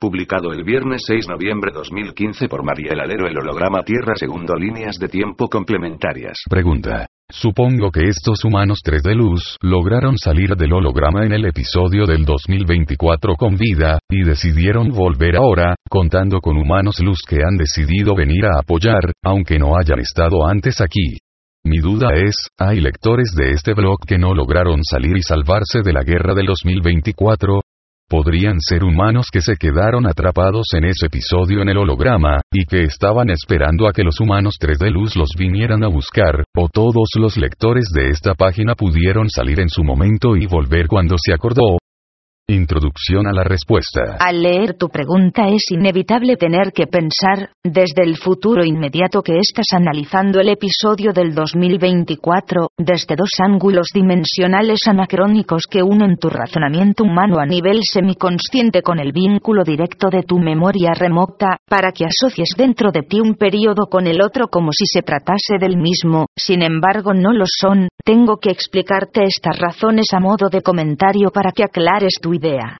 Publicado el viernes 6 de noviembre 2015 por Mariel Alero el holograma Tierra segundo líneas de tiempo complementarias. Pregunta. Supongo que estos humanos 3 de luz lograron salir del holograma en el episodio del 2024 con vida, y decidieron volver ahora, contando con humanos luz que han decidido venir a apoyar, aunque no hayan estado antes aquí. Mi duda es, ¿hay lectores de este blog que no lograron salir y salvarse de la guerra del 2024? Podrían ser humanos que se quedaron atrapados en ese episodio en el holograma, y que estaban esperando a que los humanos 3 de luz los vinieran a buscar, o todos los lectores de esta página pudieron salir en su momento y volver cuando se acordó, Introducción a la respuesta. Al leer tu pregunta es inevitable tener que pensar, desde el futuro inmediato que estás analizando el episodio del 2024, desde dos ángulos dimensionales anacrónicos que unen tu razonamiento humano a nivel semiconsciente con el vínculo directo de tu memoria remota, para que asocies dentro de ti un periodo con el otro como si se tratase del mismo, sin embargo no lo son, tengo que explicarte estas razones a modo de comentario para que aclares tu idea.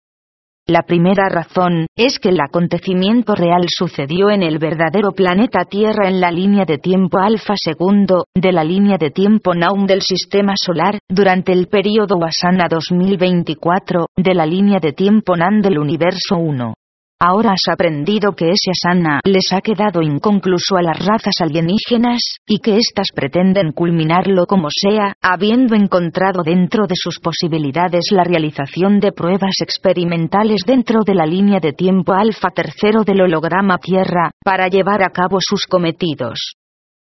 La primera razón, es que el acontecimiento real sucedió en el verdadero planeta Tierra en la línea de tiempo alfa segundo, de la línea de tiempo Naum del Sistema Solar, durante el período Wasana 2024, de la línea de tiempo Nan del Universo 1. Ahora has aprendido que ese asana les ha quedado inconcluso a las razas alienígenas, y que éstas pretenden culminarlo como sea, habiendo encontrado dentro de sus posibilidades la realización de pruebas experimentales dentro de la línea de tiempo alfa tercero del holograma Tierra, para llevar a cabo sus cometidos.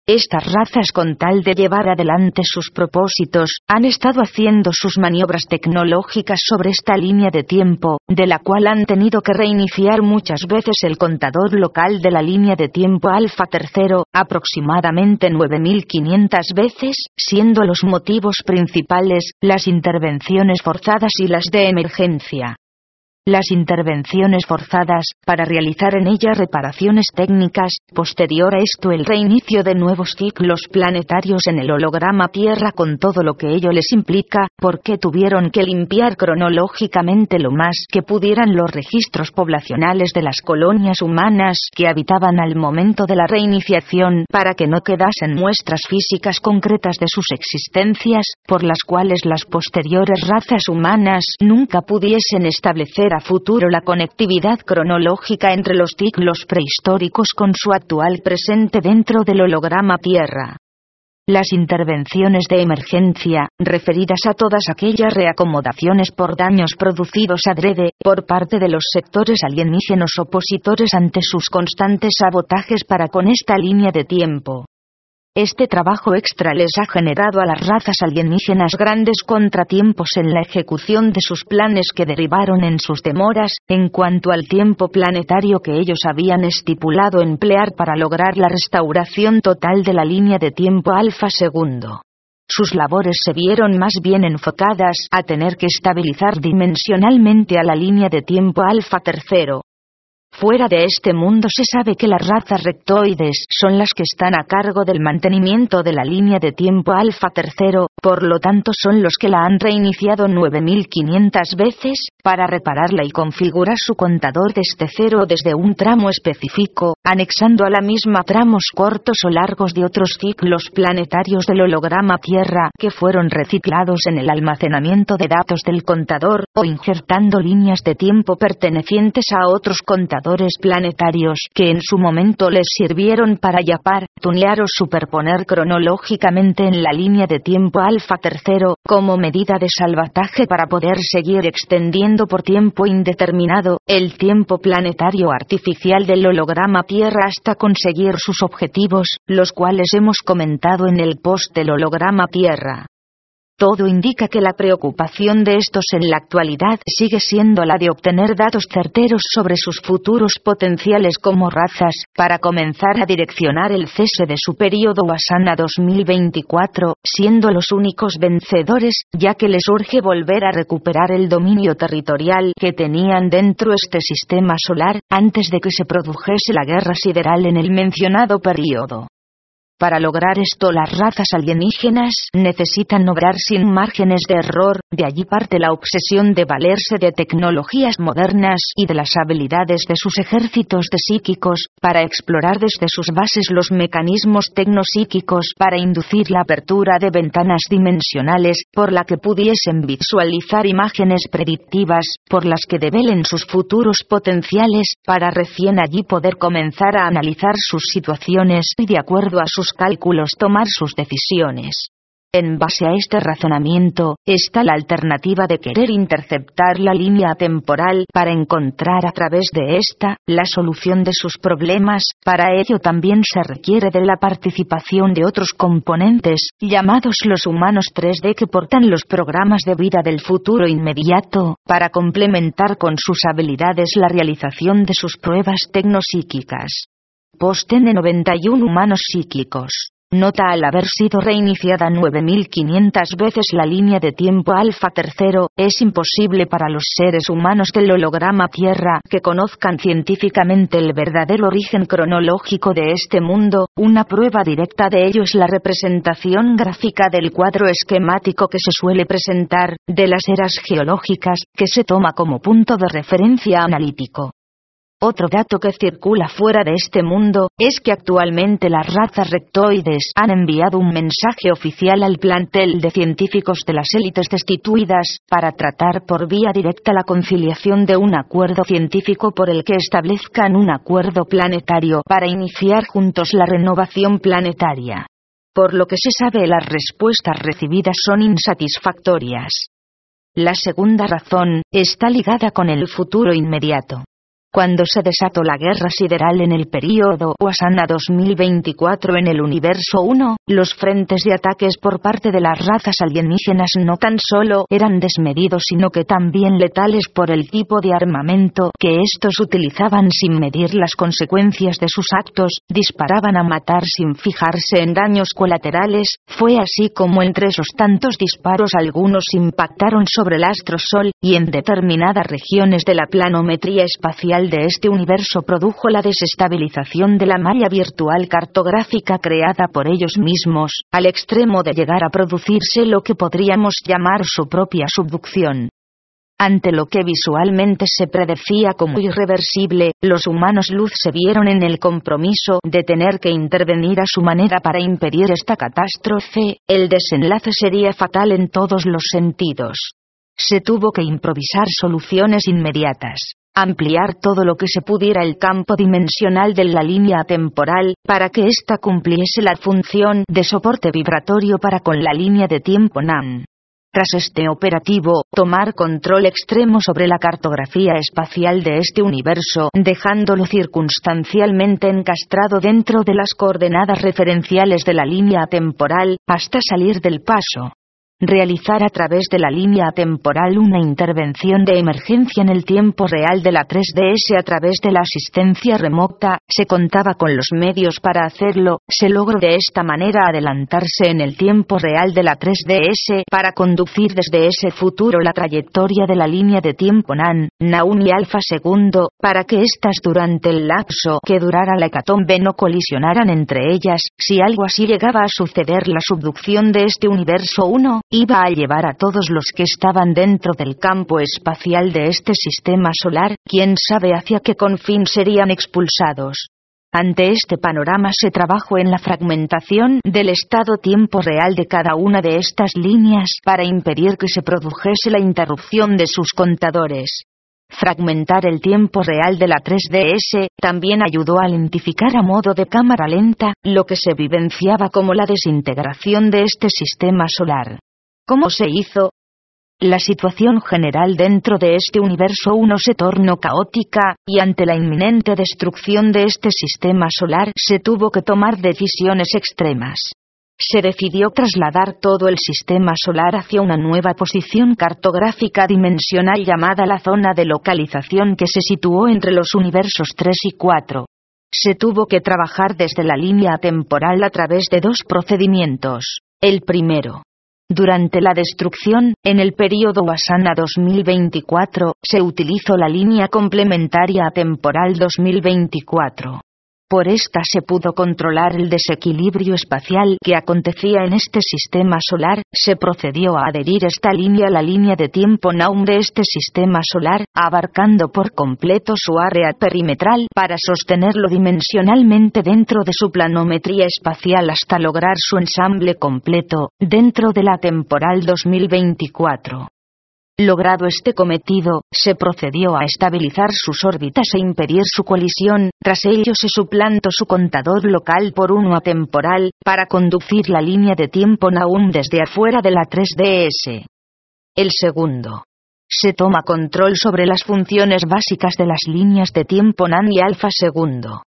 Estas razas con tal de llevar adelante sus propósitos, han estado haciendo sus maniobras tecnológicas sobre esta línea de tiempo, de la cual han tenido que reiniciar muchas veces el contador local de la línea de tiempo alfa tercero, aproximadamente 9500 veces, siendo los motivos principales, las intervenciones forzadas y las de emergencia las intervenciones forzadas, para realizar en ella reparaciones técnicas, posterior a esto el reinicio de nuevos ciclos planetarios en el holograma Tierra con todo lo que ello les implica, porque tuvieron que limpiar cronológicamente lo más que pudieran los registros poblacionales de las colonias humanas que habitaban al momento de la reiniciación para que no quedasen muestras físicas concretas de sus existencias, por las cuales las posteriores razas humanas nunca pudiesen establecer a futuro la conectividad cronológica entre los ciclos prehistóricos con su actual presente dentro del holograma Tierra. Las intervenciones de emergencia, referidas a todas aquellas reacomodaciones por daños producidos adrede, por parte de los sectores alienígenos opositores ante sus constantes sabotajes para con esta línea de tiempo. Este trabajo extra les ha generado a las razas alienígenas grandes contratiempos en la ejecución de sus planes que derivaron en sus demoras, en cuanto al tiempo planetario que ellos habían estipulado emplear para lograr la restauración total de la línea de tiempo alfa segundo. Sus labores se vieron más bien enfocadas a tener que estabilizar dimensionalmente a la línea de tiempo alfa tercero, Fuera de este mundo se sabe que las razas rectoides son las que están a cargo del mantenimiento de la línea de tiempo alfa tercero, por lo tanto son los que la han reiniciado 9500 veces, para repararla y configurar su contador desde cero desde un tramo específico, anexando a la misma tramos cortos o largos de otros ciclos planetarios del holograma Tierra que fueron reciclados en el almacenamiento de datos del contador, o injertando líneas de tiempo pertenecientes a otros contadores planetarios que en su momento les sirvieron para yapar, tunear o superponer cronológicamente en la línea de tiempo alfa tercero, como medida de salvataje para poder seguir extendiendo por tiempo indeterminado, el tiempo planetario artificial del holograma Tierra hasta conseguir sus objetivos, los cuales hemos comentado en el post del holograma Tierra. Todo indica que la preocupación de estos en la actualidad sigue siendo la de obtener datos certeros sobre sus futuros potenciales como razas, para comenzar a direccionar el cese de su periodo Wasana 2024, siendo los únicos vencedores, ya que les urge volver a recuperar el dominio territorial que tenían dentro este sistema solar, antes de que se produjese la guerra sideral en el mencionado periodo. Para lograr esto las razas alienígenas necesitan obrar sin márgenes de error, de allí parte la obsesión de valerse de tecnologías modernas y de las habilidades de sus ejércitos de psíquicos, para explorar desde sus bases los mecanismos tecnosíquicos para inducir la apertura de ventanas dimensionales, por la que pudiesen visualizar imágenes predictivas, por las que develen sus futuros potenciales, para recién allí poder comenzar a analizar sus situaciones y de acuerdo a sus cálculos tomar sus decisiones. En base a este razonamiento, está la alternativa de querer interceptar la línea temporal para encontrar a través de esta la solución de sus problemas. Para ello también se requiere de la participación de otros componentes, llamados los humanos 3D que portan los programas de vida del futuro inmediato, para complementar con sus habilidades la realización de sus pruebas tecnosíquicas. Posten de 91 humanos cíclicos. Nota al haber sido reiniciada 9500 veces la línea de tiempo alfa tercero, es imposible para los seres humanos del holograma Tierra que conozcan científicamente el verdadero origen cronológico de este mundo, una prueba directa de ello es la representación gráfica del cuadro esquemático que se suele presentar, de las eras geológicas, que se toma como punto de referencia analítico. Otro dato que circula fuera de este mundo, es que actualmente las razas rectoides han enviado un mensaje oficial al plantel de científicos de las élites destituidas, para tratar por vía directa la conciliación de un acuerdo científico por el que establezcan un acuerdo planetario para iniciar juntos la renovación planetaria. Por lo que se sabe las respuestas recibidas son insatisfactorias. La segunda razón, está ligada con el futuro inmediato. Cuando se desató la guerra sideral en el período Wasana 2024 en el universo 1, los frentes de ataques por parte de las razas alienígenas no tan solo eran desmedidos sino que también letales por el tipo de armamento que estos utilizaban sin medir las consecuencias de sus actos, disparaban a matar sin fijarse en daños colaterales, fue así como entre esos tantos disparos algunos impactaron sobre el astro Sol, y en determinadas regiones de la planometría espacial de este universo produjo la desestabilización de la malla virtual cartográfica creada por ellos mismos, al extremo de llegar a producirse lo que podríamos llamar su propia subducción. Ante lo que visualmente se predecía como irreversible, los humanos luz se vieron en el compromiso de tener que intervenir a su manera para impedir esta catástrofe, el desenlace sería fatal en todos los sentidos. Se tuvo que improvisar soluciones inmediatas ampliar todo lo que se pudiera el campo dimensional de la línea temporal, para que ésta cumpliese la función de soporte vibratorio para con la línea de tiempo NAM. Tras este operativo, tomar control extremo sobre la cartografía espacial de este universo, dejándolo circunstancialmente encastrado dentro de las coordenadas referenciales de la línea temporal, hasta salir del paso realizar a través de la línea temporal una intervención de emergencia en el tiempo real de la 3DS a través de la asistencia remota, se contaba con los medios para hacerlo, se logró de esta manera adelantarse en el tiempo real de la 3DS para conducir desde ese futuro la trayectoria de la línea de tiempo NAN, NAUN y Alpha segundo, para que éstas durante el lapso que durara la hecatombe no colisionaran entre ellas, si algo así llegaba a suceder la subducción de este universo 1, iba a llevar a todos los que estaban dentro del campo espacial de este sistema solar, quién sabe hacia qué confín serían expulsados. Ante este panorama se trabajó en la fragmentación del estado-tiempo real de cada una de estas líneas para impedir que se produjese la interrupción de sus contadores. Fragmentar el tiempo real de la 3DS también ayudó a lentificar a modo de cámara lenta lo que se vivenciaba como la desintegración de este sistema solar. ¿Cómo se hizo? La situación general dentro de este universo 1 se tornó caótica, y ante la inminente destrucción de este sistema solar se tuvo que tomar decisiones extremas. se decidió trasladar todo el sistema solar hacia una nueva posición cartográfica dimensional llamada la zona de localización que se situó entre los universos 3 y 4. Se tuvo que trabajar desde la línea temporal a través de dos procedimientos. El primero, durante la destrucción, en el período Wasana 2024, se utilizó la línea complementaria temporal 2024. Por esta se pudo controlar el desequilibrio espacial que acontecía en este sistema solar, se procedió a adherir esta línea a la línea de tiempo Naum de este sistema solar, abarcando por completo su área perimetral para sostenerlo dimensionalmente dentro de su planometría espacial hasta lograr su ensamble completo, dentro de la temporal 2024. Logrado este cometido, se procedió a estabilizar sus órbitas e impedir su colisión, tras ello se suplantó su contador local por uno atemporal, para conducir la línea de tiempo Naum desde afuera de la 3DS. El segundo. Se toma control sobre las funciones básicas de las líneas de tiempo NAN y alfa segundo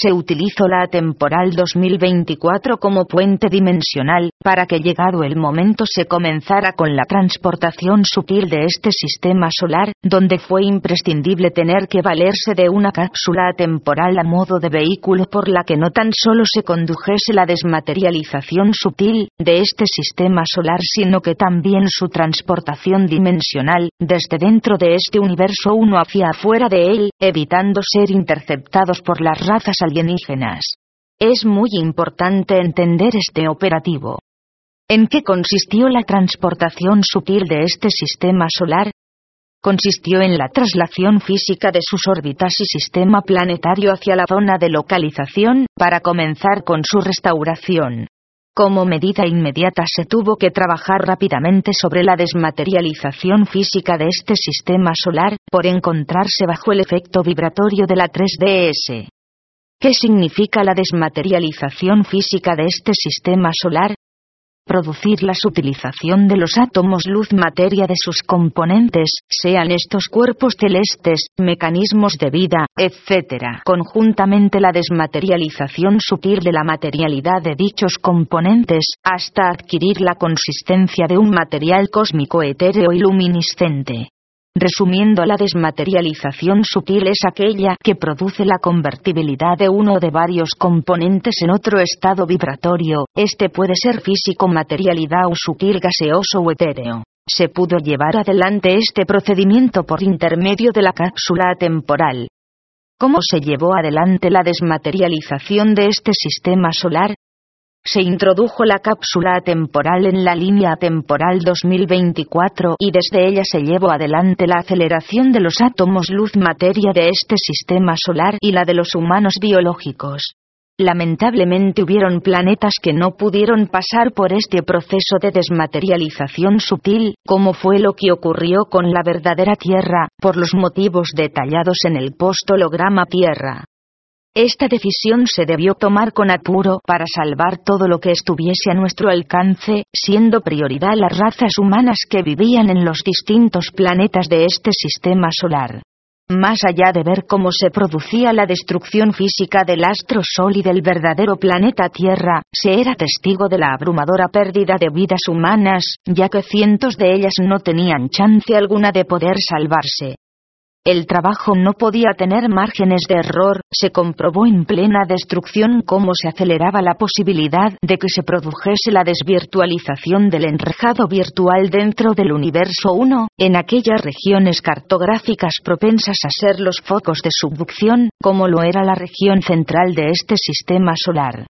se utilizó la temporal 2024 como puente dimensional, para que llegado el momento se comenzara con la transportación sutil de este sistema solar, donde fue imprescindible tener que valerse de una cápsula temporal a modo de vehículo por la que no tan solo se condujese la desmaterialización sutil de este sistema solar sino que también su transportación dimensional, desde dentro de este universo uno hacia afuera de él, evitando ser interceptados por las razas alienígenas. Es muy importante entender este operativo. ¿En qué consistió la transportación sutil de este sistema solar? Consistió en la traslación física de sus órbitas y sistema planetario hacia la zona de localización, para comenzar con su restauración. Como medida inmediata se tuvo que trabajar rápidamente sobre la desmaterialización física de este sistema solar, por encontrarse bajo el efecto vibratorio de la 3DS. ¿Qué significa la desmaterialización física de este sistema solar? Producir la subutilización de los átomos luz materia de sus componentes, sean estos cuerpos celestes, mecanismos de vida, etc. Conjuntamente la desmaterialización sutil de la materialidad de dichos componentes, hasta adquirir la consistencia de un material cósmico etéreo y luminiscente. Resumiendo, la desmaterialización sutil es aquella que produce la convertibilidad de uno de varios componentes en otro estado vibratorio, este puede ser físico, materialidad o sutil, gaseoso o etéreo. Se pudo llevar adelante este procedimiento por intermedio de la cápsula temporal. ¿Cómo se llevó adelante la desmaterialización de este sistema solar? Se introdujo la cápsula temporal en la línea temporal 2024 y desde ella se llevó adelante la aceleración de los átomos luz-materia de este sistema solar y la de los humanos biológicos. Lamentablemente hubieron planetas que no pudieron pasar por este proceso de desmaterialización sutil, como fue lo que ocurrió con la verdadera Tierra, por los motivos detallados en el postholograma Tierra. Esta decisión se debió tomar con apuro para salvar todo lo que estuviese a nuestro alcance, siendo prioridad las razas humanas que vivían en los distintos planetas de este sistema solar. Más allá de ver cómo se producía la destrucción física del astro Sol y del verdadero planeta Tierra, se era testigo de la abrumadora pérdida de vidas humanas, ya que cientos de ellas no tenían chance alguna de poder salvarse. El trabajo no podía tener márgenes de error, se comprobó en plena destrucción cómo se aceleraba la posibilidad de que se produjese la desvirtualización del enrejado virtual dentro del universo 1, en aquellas regiones cartográficas propensas a ser los focos de subducción, como lo era la región central de este sistema solar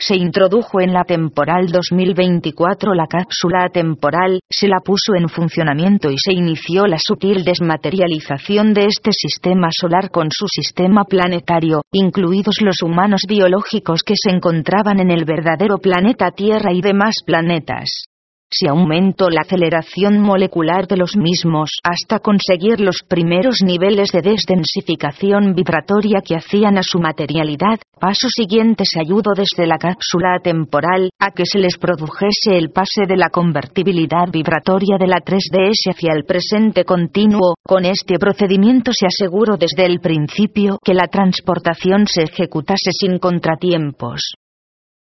se introdujo en la temporal 2024 la cápsula temporal, se la puso en funcionamiento y se inició la sutil desmaterialización de este sistema solar con su sistema planetario, incluidos los humanos biológicos que se encontraban en el verdadero planeta Tierra y demás planetas se aumentó la aceleración molecular de los mismos hasta conseguir los primeros niveles de desdensificación vibratoria que hacían a su materialidad. Paso siguiente se ayudó desde la cápsula temporal a que se les produjese el pase de la convertibilidad vibratoria de la 3DS hacia el presente continuo. Con este procedimiento se aseguró desde el principio que la transportación se ejecutase sin contratiempos.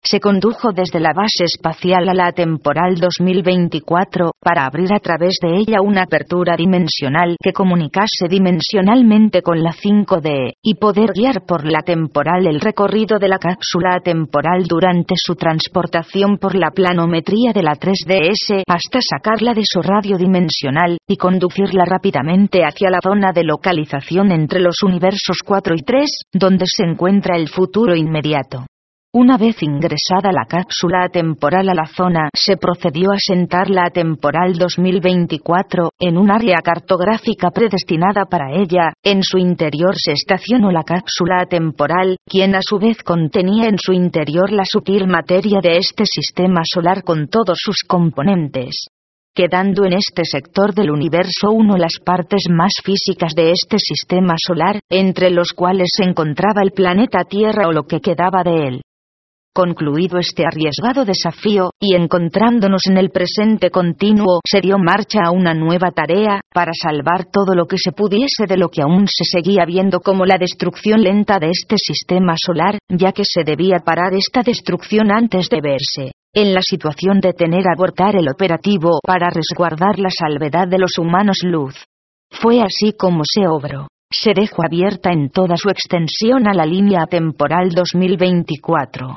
Se condujo desde la base espacial a la temporal 2024, para abrir a través de ella una apertura dimensional que comunicase dimensionalmente con la 5D, y poder guiar por la temporal el recorrido de la cápsula temporal durante su transportación por la planometría de la 3DS hasta sacarla de su radio dimensional, y conducirla rápidamente hacia la zona de localización entre los universos 4 y 3, donde se encuentra el futuro inmediato. Una vez ingresada la cápsula atemporal a la zona, se procedió a sentarla atemporal 2024, en un área cartográfica predestinada para ella, en su interior se estacionó la cápsula atemporal, quien a su vez contenía en su interior la sutil materia de este sistema solar con todos sus componentes quedando en este sector del universo uno las partes más físicas de este sistema solar, entre los cuales se encontraba el planeta Tierra o lo que quedaba de él. Concluido este arriesgado desafío, y encontrándonos en el presente continuo, se dio marcha a una nueva tarea, para salvar todo lo que se pudiese de lo que aún se seguía viendo como la destrucción lenta de este sistema solar, ya que se debía parar esta destrucción antes de verse en la situación de tener abortar el operativo para resguardar la salvedad de los humanos luz. Fue así como se obró. Se dejó abierta en toda su extensión a la línea temporal 2024.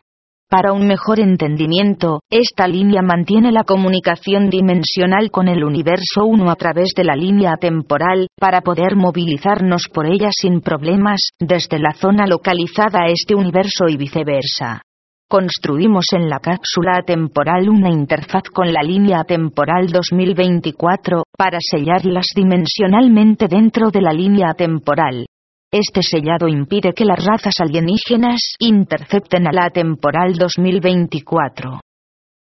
Para un mejor entendimiento, esta línea mantiene la comunicación dimensional con el universo 1 a través de la línea temporal, para poder movilizarnos por ella sin problemas, desde la zona localizada a este universo y viceversa. Construimos en la cápsula temporal una interfaz con la línea temporal 2024, para sellarlas dimensionalmente dentro de la línea temporal. Este sellado impide que las razas alienígenas intercepten a la temporal 2024.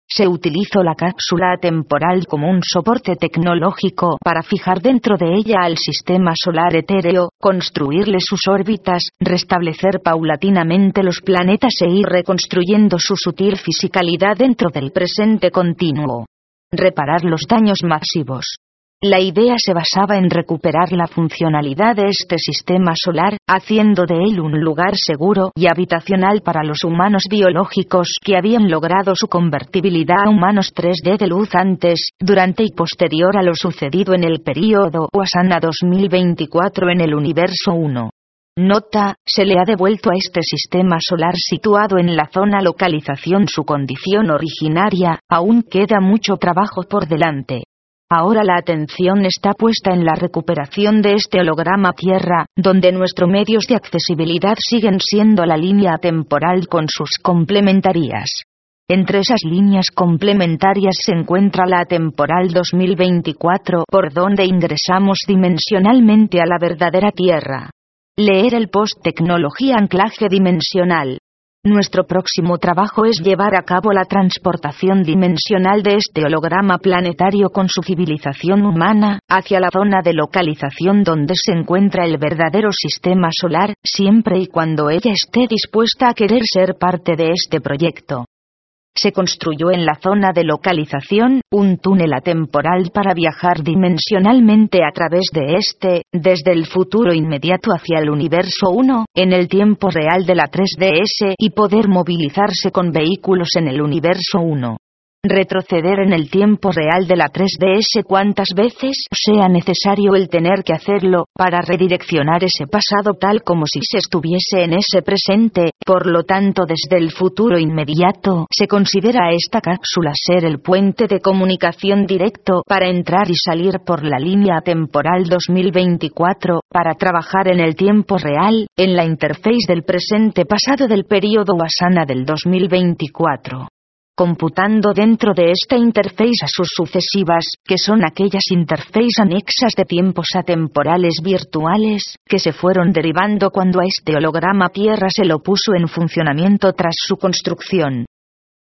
Se utilizó la cápsula temporal como un soporte tecnológico para fijar dentro de ella al sistema solar etéreo, construirle sus órbitas, restablecer paulatinamente los planetas e ir reconstruyendo su sutil fisicalidad dentro del presente continuo. Reparar los daños masivos. La idea se basaba en recuperar la funcionalidad de este sistema solar, haciendo de él un lugar seguro y habitacional para los humanos biológicos que habían logrado su convertibilidad a humanos 3D de luz antes, durante y posterior a lo sucedido en el período Wasana 2024 en el universo 1. Nota, se le ha devuelto a este sistema solar situado en la zona localización su condición originaria, aún queda mucho trabajo por delante. Ahora la atención está puesta en la recuperación de este holograma Tierra, donde nuestros medios de accesibilidad siguen siendo la línea temporal con sus complementarias. Entre esas líneas complementarias se encuentra la temporal 2024, por donde ingresamos dimensionalmente a la verdadera Tierra. Leer el post-tecnología anclaje dimensional. Nuestro próximo trabajo es llevar a cabo la transportación dimensional de este holograma planetario con su civilización humana, hacia la zona de localización donde se encuentra el verdadero sistema solar, siempre y cuando ella esté dispuesta a querer ser parte de este proyecto. Se construyó en la zona de localización, un túnel atemporal para viajar dimensionalmente a través de este, desde el futuro inmediato hacia el universo 1, en el tiempo real de la 3DS y poder movilizarse con vehículos en el universo 1 retroceder en el tiempo real de la 3DS cuantas veces sea necesario el tener que hacerlo, para redireccionar ese pasado tal como si se estuviese en ese presente, por lo tanto desde el futuro inmediato, se considera esta cápsula ser el puente de comunicación directo para entrar y salir por la línea temporal 2024, para trabajar en el tiempo real, en la interface del presente pasado del periodo Wasana del 2024 computando dentro de esta interface a sus sucesivas, que son aquellas interfaces anexas de tiempos atemporales virtuales, que se fueron derivando cuando a este holograma Tierra se lo puso en funcionamiento tras su construcción.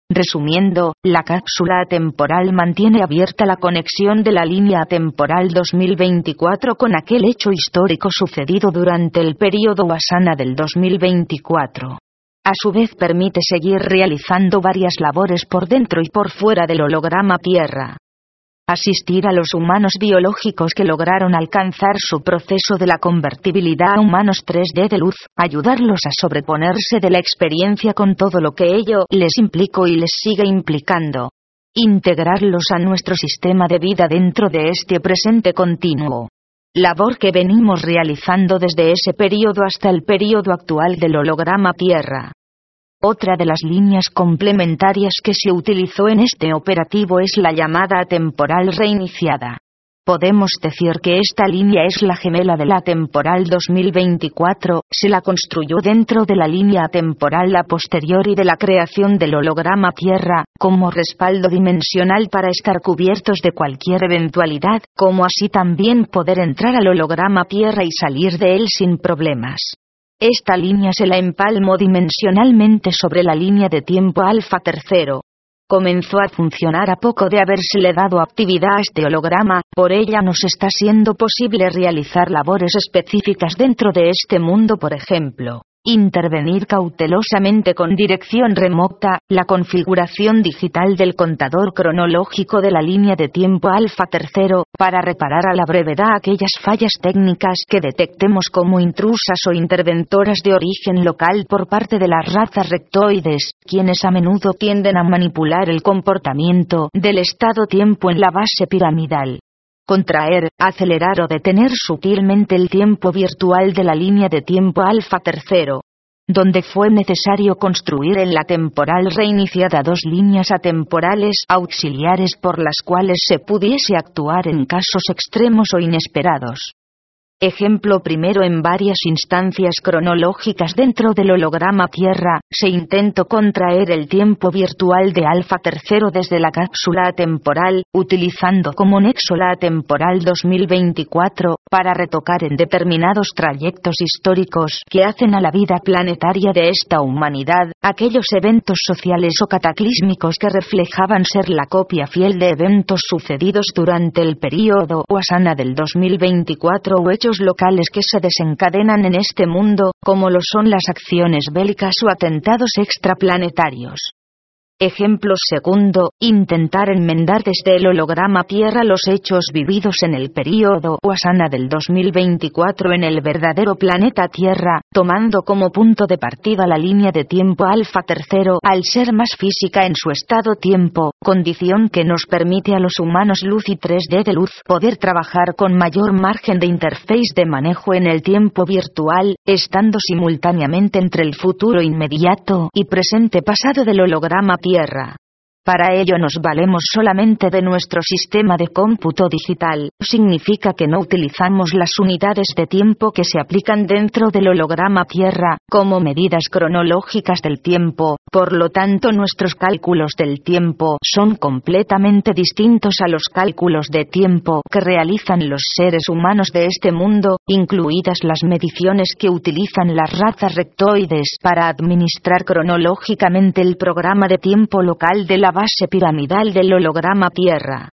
Resumiendo, la cápsula atemporal mantiene abierta la conexión de la línea atemporal 2024 con aquel hecho histórico sucedido durante el período Wasana del 2024. A su vez permite seguir realizando varias labores por dentro y por fuera del holograma Tierra. asistir a los humanos biológicos que lograron alcanzar su proceso de la convertibilidad a humanos 3D de luz, ayudarlos a sobreponerse de la experiencia con todo lo que ello les implicó y les sigue implicando. Integrarlos a nuestro sistema de vida dentro de este presente continuo. Labor que venimos realizando desde ese periodo hasta el periodo actual del holograma Tierra. Otra de las líneas complementarias que se utilizó en este operativo es la llamada temporal reiniciada. Podemos decir que esta línea es la gemela de la temporal 2024, se la construyó dentro de la línea temporal a posteriori de la creación del holograma Tierra, como respaldo dimensional para estar cubiertos de cualquier eventualidad, como así también poder entrar al holograma Tierra y salir de él sin problemas. Esta línea se la empalmó dimensionalmente sobre la línea de tiempo alfa tercero. Comenzó a funcionar a poco de habérsele dado actividad a este holograma, por ella nos está siendo posible realizar labores específicas dentro de este mundo, por ejemplo intervenir cautelosamente con dirección remota, la configuración digital del contador cronológico de la línea de tiempo alfa tercero, para reparar a la brevedad aquellas fallas técnicas que detectemos como intrusas o interventoras de origen local por parte de las razas rectoides, quienes a menudo tienden a manipular el comportamiento del estado-tiempo en la base piramidal contraer, acelerar o detener sutilmente el tiempo virtual de la línea de tiempo alfa tercero, donde fue necesario construir en la temporal reiniciada dos líneas atemporales auxiliares por las cuales se pudiese actuar en casos extremos o inesperados. Ejemplo primero en varias instancias cronológicas dentro del holograma Tierra, se intentó contraer el tiempo virtual de alfa tercero desde la cápsula temporal, utilizando como nexo la temporal 2024, para retocar en determinados trayectos históricos que hacen a la vida planetaria de esta humanidad, aquellos eventos sociales o cataclísmicos que reflejaban ser la copia fiel de eventos sucedidos durante el período Wasana del 2024 o hechos locales que se desencadenan en este mundo, como lo son las acciones bélicas o atentados extraplanetarios. Ejemplo segundo, intentar enmendar desde el holograma Tierra los hechos vividos en el período Wasana del 2024 en el verdadero planeta Tierra, tomando como punto de partida la línea de tiempo alfa tercero al ser más física en su estado-tiempo, condición que nos permite a los humanos luz y 3D de luz poder trabajar con mayor margen de interface de manejo en el tiempo virtual, estando simultáneamente entre el futuro inmediato y presente pasado del holograma tierra. Para ello nos valemos solamente de nuestro sistema de cómputo digital, significa que no utilizamos las unidades de tiempo que se aplican dentro del holograma Tierra, como medidas cronológicas del tiempo, por lo tanto nuestros cálculos del tiempo son completamente distintos a los cálculos de tiempo que realizan los seres humanos de este mundo, incluidas las mediciones que utilizan las razas rectoides para administrar cronológicamente el programa de tiempo local de la base piramidal del holograma Tierra.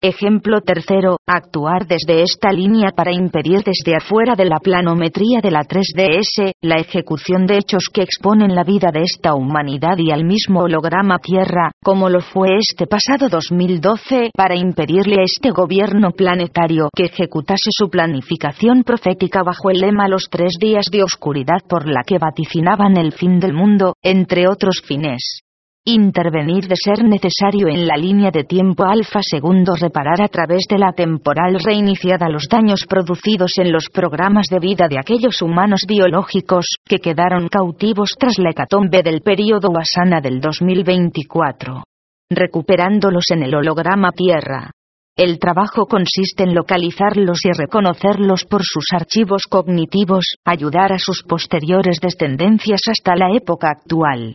Ejemplo tercero, actuar desde esta línea para impedir desde afuera de la planometría de la 3DS, la ejecución de hechos que exponen la vida de esta humanidad y al mismo holograma Tierra, como lo fue este pasado 2012, para impedirle a este gobierno planetario que ejecutase su planificación profética bajo el lema los tres días de oscuridad por la que vaticinaban el fin del mundo, entre otros fines intervenir de ser necesario en la línea de tiempo alfa segundo reparar a través de la temporal reiniciada los daños producidos en los programas de vida de aquellos humanos biológicos que quedaron cautivos tras la hecatombe del período Wasana del 2024. Recuperándolos en el holograma Tierra. El trabajo consiste en localizarlos y reconocerlos por sus archivos cognitivos, ayudar a sus posteriores descendencias hasta la época actual.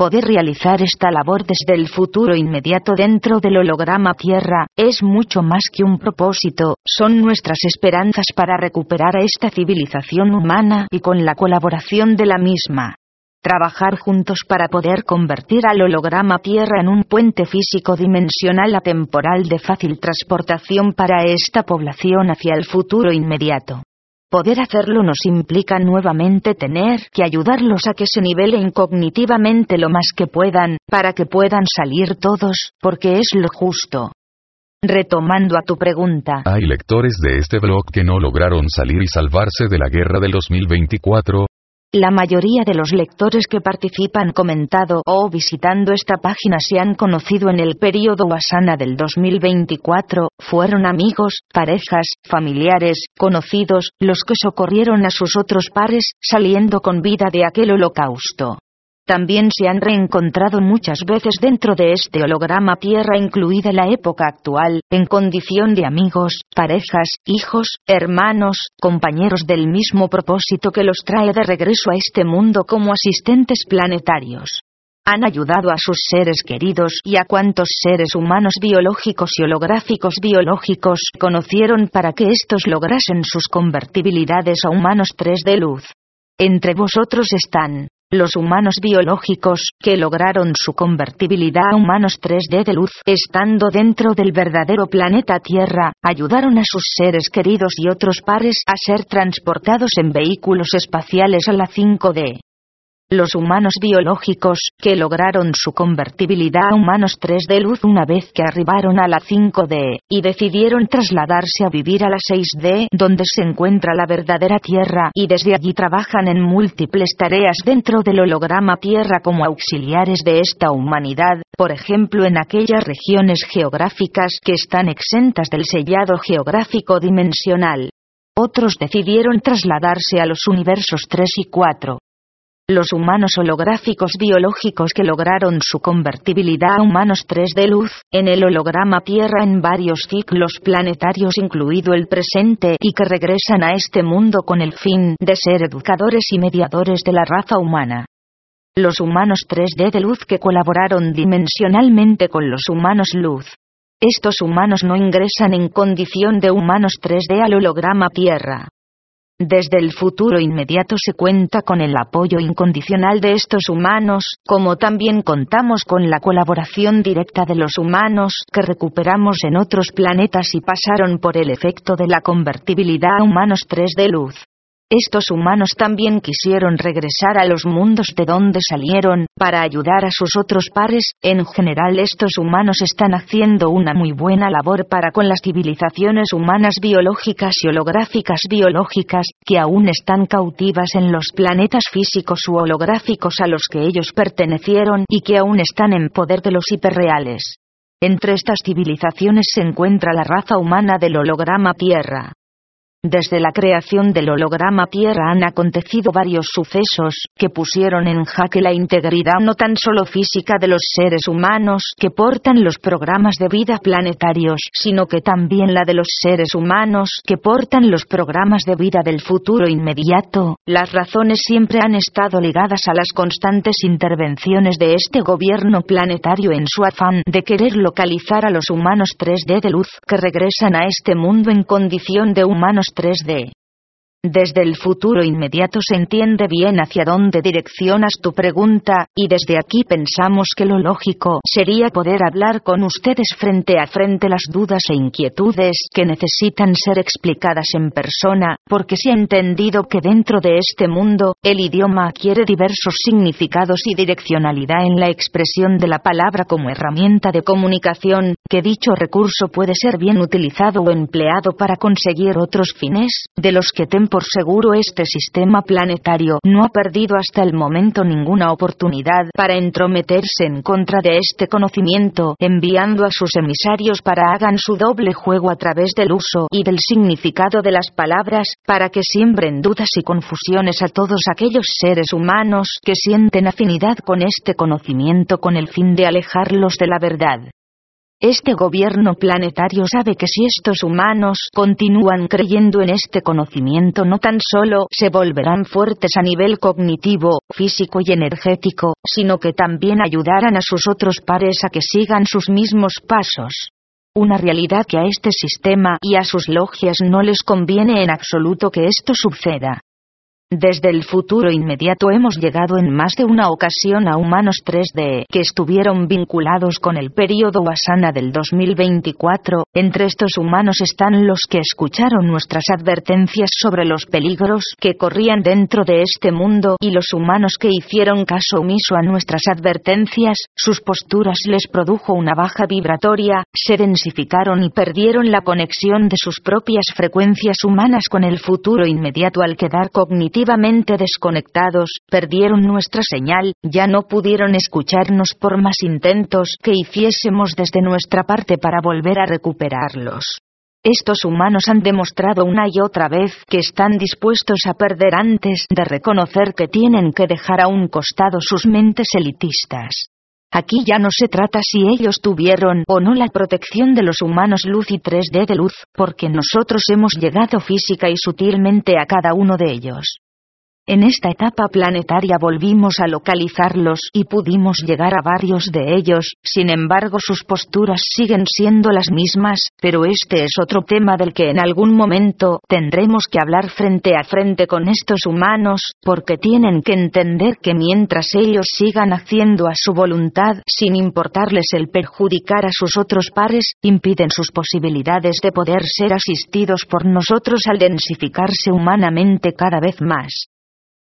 Poder realizar esta labor desde el futuro inmediato dentro del holograma Tierra, es mucho más que un propósito, son nuestras esperanzas para recuperar a esta civilización humana y con la colaboración de la misma. Trabajar juntos para poder convertir al holograma Tierra en un puente físico dimensional atemporal de fácil transportación para esta población hacia el futuro inmediato. Poder hacerlo nos implica nuevamente tener que ayudarlos a que se nivelen cognitivamente lo más que puedan, para que puedan salir todos, porque es lo justo. Retomando a tu pregunta. Hay lectores de este blog que no lograron salir y salvarse de la guerra del 2024, La mayoría de los lectores que participan comentado o visitando esta página se han conocido en el periodo Wasana del 2024, fueron amigos, parejas, familiares, conocidos, los que socorrieron a sus otros pares, saliendo con vida de aquel holocausto. También se han reencontrado muchas veces dentro de este holograma Tierra incluida la época actual, en condición de amigos, parejas, hijos, hermanos, compañeros del mismo propósito que los trae de regreso a este mundo como asistentes planetarios. Han ayudado a sus seres queridos y a cuantos seres humanos biológicos y holográficos biológicos conocieron para que estos lograsen sus convertibilidades a humanos 3 de luz. Entre vosotros están los humanos biológicos, que lograron su convertibilidad a humanos 3D de luz, estando dentro del verdadero planeta Tierra, ayudaron a sus seres queridos y otros pares a ser transportados en vehículos espaciales a la 5D. Los humanos biológicos, que lograron su convertibilidad a humanos 3 de luz una vez que arribaron a la 5D, y decidieron trasladarse a vivir a la 6D, donde se encuentra la verdadera Tierra, y desde allí trabajan en múltiples tareas dentro del holograma Tierra como auxiliares de esta humanidad, por ejemplo en aquellas regiones geográficas que están exentas del sellado geográfico dimensional. Otros decidieron trasladarse a los universos 3 y 4. Los humanos holográficos biológicos que lograron su convertibilidad a humanos 3 de luz, en el holograma Tierra en varios ciclos planetarios incluido el presente y que regresan a este mundo con el fin de ser educadores y mediadores de la raza humana. Los humanos 3D de luz que colaboraron dimensionalmente con los humanos luz. Estos humanos no ingresan en condición de humanos 3D al holograma Tierra. Desde el futuro inmediato se cuenta con el apoyo incondicional de estos humanos, como también contamos con la colaboración directa de los humanos que recuperamos en otros planetas y pasaron por el efecto de la convertibilidad a humanos 3 de luz. Estos humanos también quisieron regresar a los mundos de donde salieron, para ayudar a sus otros pares, en general estos humanos están haciendo una muy buena labor para con las civilizaciones humanas biológicas y holográficas biológicas, que aún están cautivas en los planetas físicos u holográficos a los que ellos pertenecieron y que aún están en poder de los hiperreales. Entre estas civilizaciones se encuentra la raza humana del holograma Tierra. Desde la creación del holograma Tierra han acontecido varios sucesos, que pusieron en jaque la integridad no tan solo física de los seres humanos que portan los programas de vida planetarios, sino que también la de los seres humanos que portan los programas de vida del futuro inmediato. Las razones siempre han estado ligadas a las constantes intervenciones de este gobierno planetario en su afán de querer localizar a los humanos 3D de luz que regresan a este mundo en condición de humanos 3D. Desde el futuro inmediato se entiende bien hacia dónde direccionas tu pregunta, y desde aquí pensamos que lo lógico sería poder hablar con ustedes frente a frente las dudas e inquietudes que necesitan ser explicadas en persona, porque se ha entendido que dentro de este mundo, el idioma adquiere diversos significados y direccionalidad en la expresión de la palabra como herramienta de comunicación, que dicho recurso puede ser bien utilizado o empleado para conseguir otros fines, de los que por seguro este sistema planetario no ha perdido hasta el momento ninguna oportunidad para entrometerse en contra de este conocimiento, enviando a sus emisarios para hagan su doble juego a través del uso y del significado de las palabras, para que siembren dudas y confusiones a todos aquellos seres humanos que sienten afinidad con este conocimiento con el fin de alejarlos de la verdad. Este gobierno planetario sabe que si estos humanos continúan creyendo en este conocimiento no tan solo se volverán fuertes a nivel cognitivo, físico y energético, sino que también ayudarán a sus otros pares a que sigan sus mismos pasos. Una realidad que a este sistema y a sus logias no les conviene en absoluto que esto suceda. Desde el futuro inmediato hemos llegado en más de una ocasión a humanos 3D que estuvieron vinculados con el periodo Wasana del 2024. Entre estos humanos están los que escucharon nuestras advertencias sobre los peligros que corrían dentro de este mundo y los humanos que hicieron caso omiso a nuestras advertencias, sus posturas les produjo una baja vibratoria, se densificaron y perdieron la conexión de sus propias frecuencias humanas con el futuro inmediato al quedar cognitivamente desconectados, perdieron nuestra señal, ya no pudieron escucharnos por más intentos que hiciésemos desde nuestra parte para volver a recuperarlos. Estos humanos han demostrado una y otra vez que están dispuestos a perder antes de reconocer que tienen que dejar a un costado sus mentes elitistas. Aquí ya no se trata si ellos tuvieron o no la protección de los humanos luz y 3D de luz, porque nosotros hemos llegado física y sutilmente a cada uno de ellos. En esta etapa planetaria volvimos a localizarlos y pudimos llegar a varios de ellos, sin embargo sus posturas siguen siendo las mismas, pero este es otro tema del que en algún momento tendremos que hablar frente a frente con estos humanos, porque tienen que entender que mientras ellos sigan haciendo a su voluntad, sin importarles el perjudicar a sus otros pares, impiden sus posibilidades de poder ser asistidos por nosotros al densificarse humanamente cada vez más.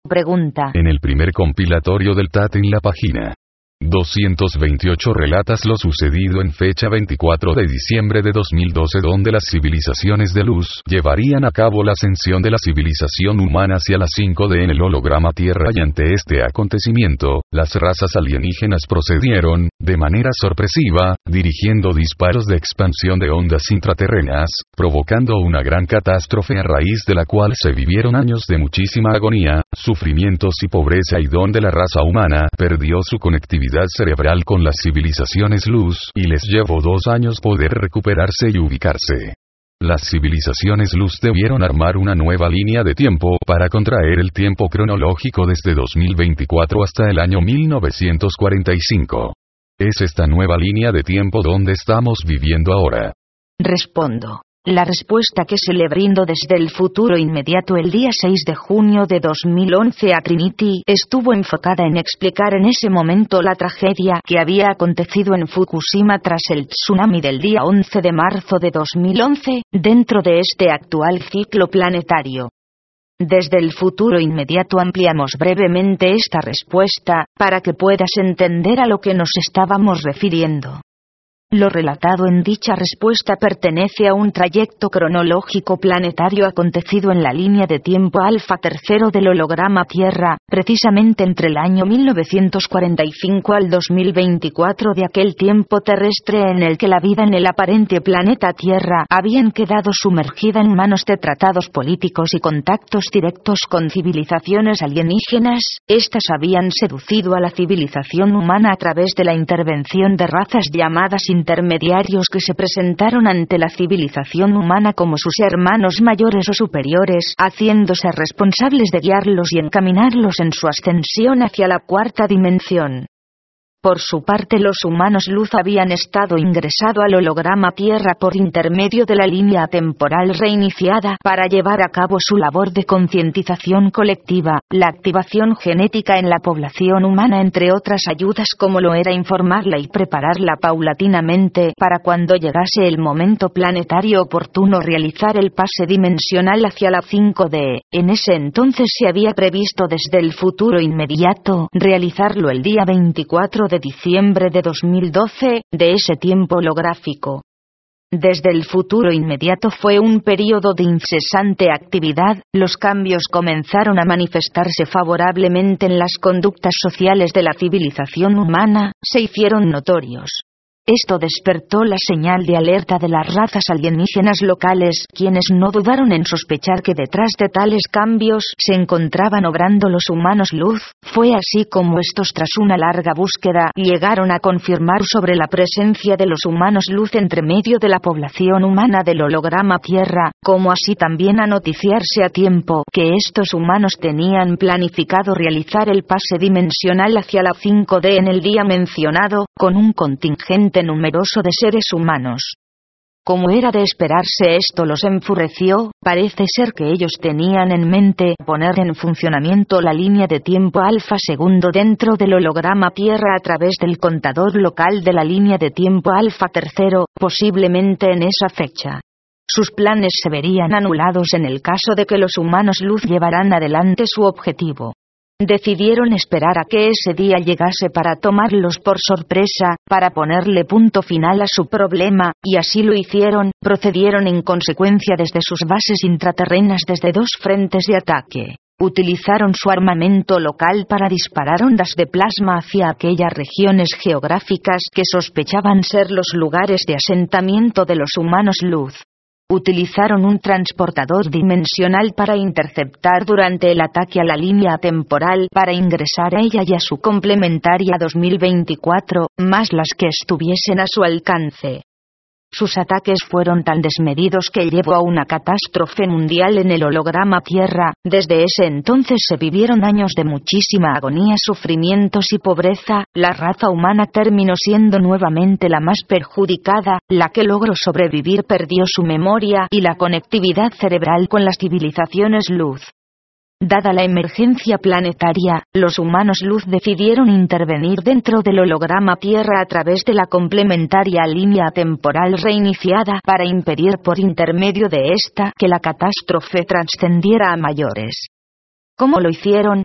Pregunta. En el primer compilatorio del TAT en la página 228 relatas lo sucedido en fecha 24 de diciembre de 2012 donde las civilizaciones de luz llevarían a cabo la ascensión de la civilización humana hacia la 5D en el holograma Tierra y ante este acontecimiento, las razas alienígenas procedieron, de manera sorpresiva, dirigiendo disparos de expansión de ondas intraterrenas, provocando una gran catástrofe a raíz de la cual se vivieron años de muchísima agonía, sufrimientos y pobreza y donde la raza humana perdió su conectividad cerebral con las civilizaciones luz y les llevó dos años poder recuperarse y ubicarse. Las civilizaciones luz debieron armar una nueva línea de tiempo para contraer el tiempo cronológico desde 2024 hasta el año 1945. Es esta nueva línea de tiempo donde estamos viviendo ahora. Respondo. La respuesta que se le brindo desde el futuro inmediato el día 6 de junio de 2011 a Trinity estuvo enfocada en explicar en ese momento la tragedia que había acontecido en Fukushima tras el tsunami del día 11 de marzo de 2011, dentro de este actual ciclo planetario. Desde el futuro inmediato ampliamos brevemente esta respuesta, para que puedas entender a lo que nos estábamos refiriendo. Lo relatado en dicha respuesta pertenece a un trayecto cronológico planetario acontecido en la línea de tiempo alfa tercero del holograma Tierra, precisamente entre el año 1945 al 2024 de aquel tiempo terrestre en el que la vida en el aparente planeta Tierra habían quedado sumergida en manos de tratados políticos y contactos directos con civilizaciones alienígenas, estas habían seducido a la civilización humana a través de la intervención de razas llamadas intermediarios que se presentaron ante la civilización humana como sus hermanos mayores o superiores, haciéndose responsables de guiarlos y encaminarlos en su ascensión hacia la cuarta dimensión. Por su parte los humanos luz habían estado ingresado al holograma Tierra por intermedio de la línea temporal reiniciada para llevar a cabo su labor de concientización colectiva, la activación genética en la población humana entre otras ayudas como lo era informarla y prepararla paulatinamente para cuando llegase el momento planetario oportuno realizar el pase dimensional hacia la 5D. En ese entonces se había previsto desde el futuro inmediato realizarlo el día 24 de diciembre de 2012, de ese tiempo holográfico. Desde el futuro inmediato fue un periodo de incesante actividad, los cambios comenzaron a manifestarse favorablemente en las conductas sociales de la civilización humana, se hicieron notorios. Esto despertó la señal de alerta de las razas alienígenas locales, quienes no dudaron en sospechar que detrás de tales cambios se encontraban obrando los humanos luz. Fue así como estos tras una larga búsqueda llegaron a confirmar sobre la presencia de los humanos luz entre medio de la población humana del holograma Tierra, como así también a noticiarse a tiempo que estos humanos tenían planificado realizar el pase dimensional hacia la 5D en el día mencionado, con un contingente numeroso de seres humanos. Como era de esperarse esto los enfureció, parece ser que ellos tenían en mente poner en funcionamiento la línea de tiempo alfa segundo dentro del holograma Tierra a través del contador local de la línea de tiempo alfa tercero, posiblemente en esa fecha. Sus planes se verían anulados en el caso de que los humanos luz llevaran adelante su objetivo. Decidieron esperar a que ese día llegase para tomarlos por sorpresa, para ponerle punto final a su problema, y así lo hicieron, procedieron en consecuencia desde sus bases intraterrenas desde dos frentes de ataque. Utilizaron su armamento local para disparar ondas de plasma hacia aquellas regiones geográficas que sospechaban ser los lugares de asentamiento de los humanos luz utilizaron un transportador dimensional para interceptar durante el ataque a la línea temporal para ingresar a ella y a su complementaria 2024, más las que estuviesen a su alcance. Sus ataques fueron tan desmedidos que llevó a una catástrofe mundial en el holograma Tierra, desde ese entonces se vivieron años de muchísima agonía, sufrimientos y pobreza, la raza humana terminó siendo nuevamente la más perjudicada, la que logró sobrevivir perdió su memoria y la conectividad cerebral con las civilizaciones luz. Dada la emergencia planetaria, los humanos luz decidieron intervenir dentro del holograma Tierra a través de la complementaria línea temporal reiniciada para impedir por intermedio de esta que la catástrofe trascendiera a mayores. ¿Cómo lo hicieron?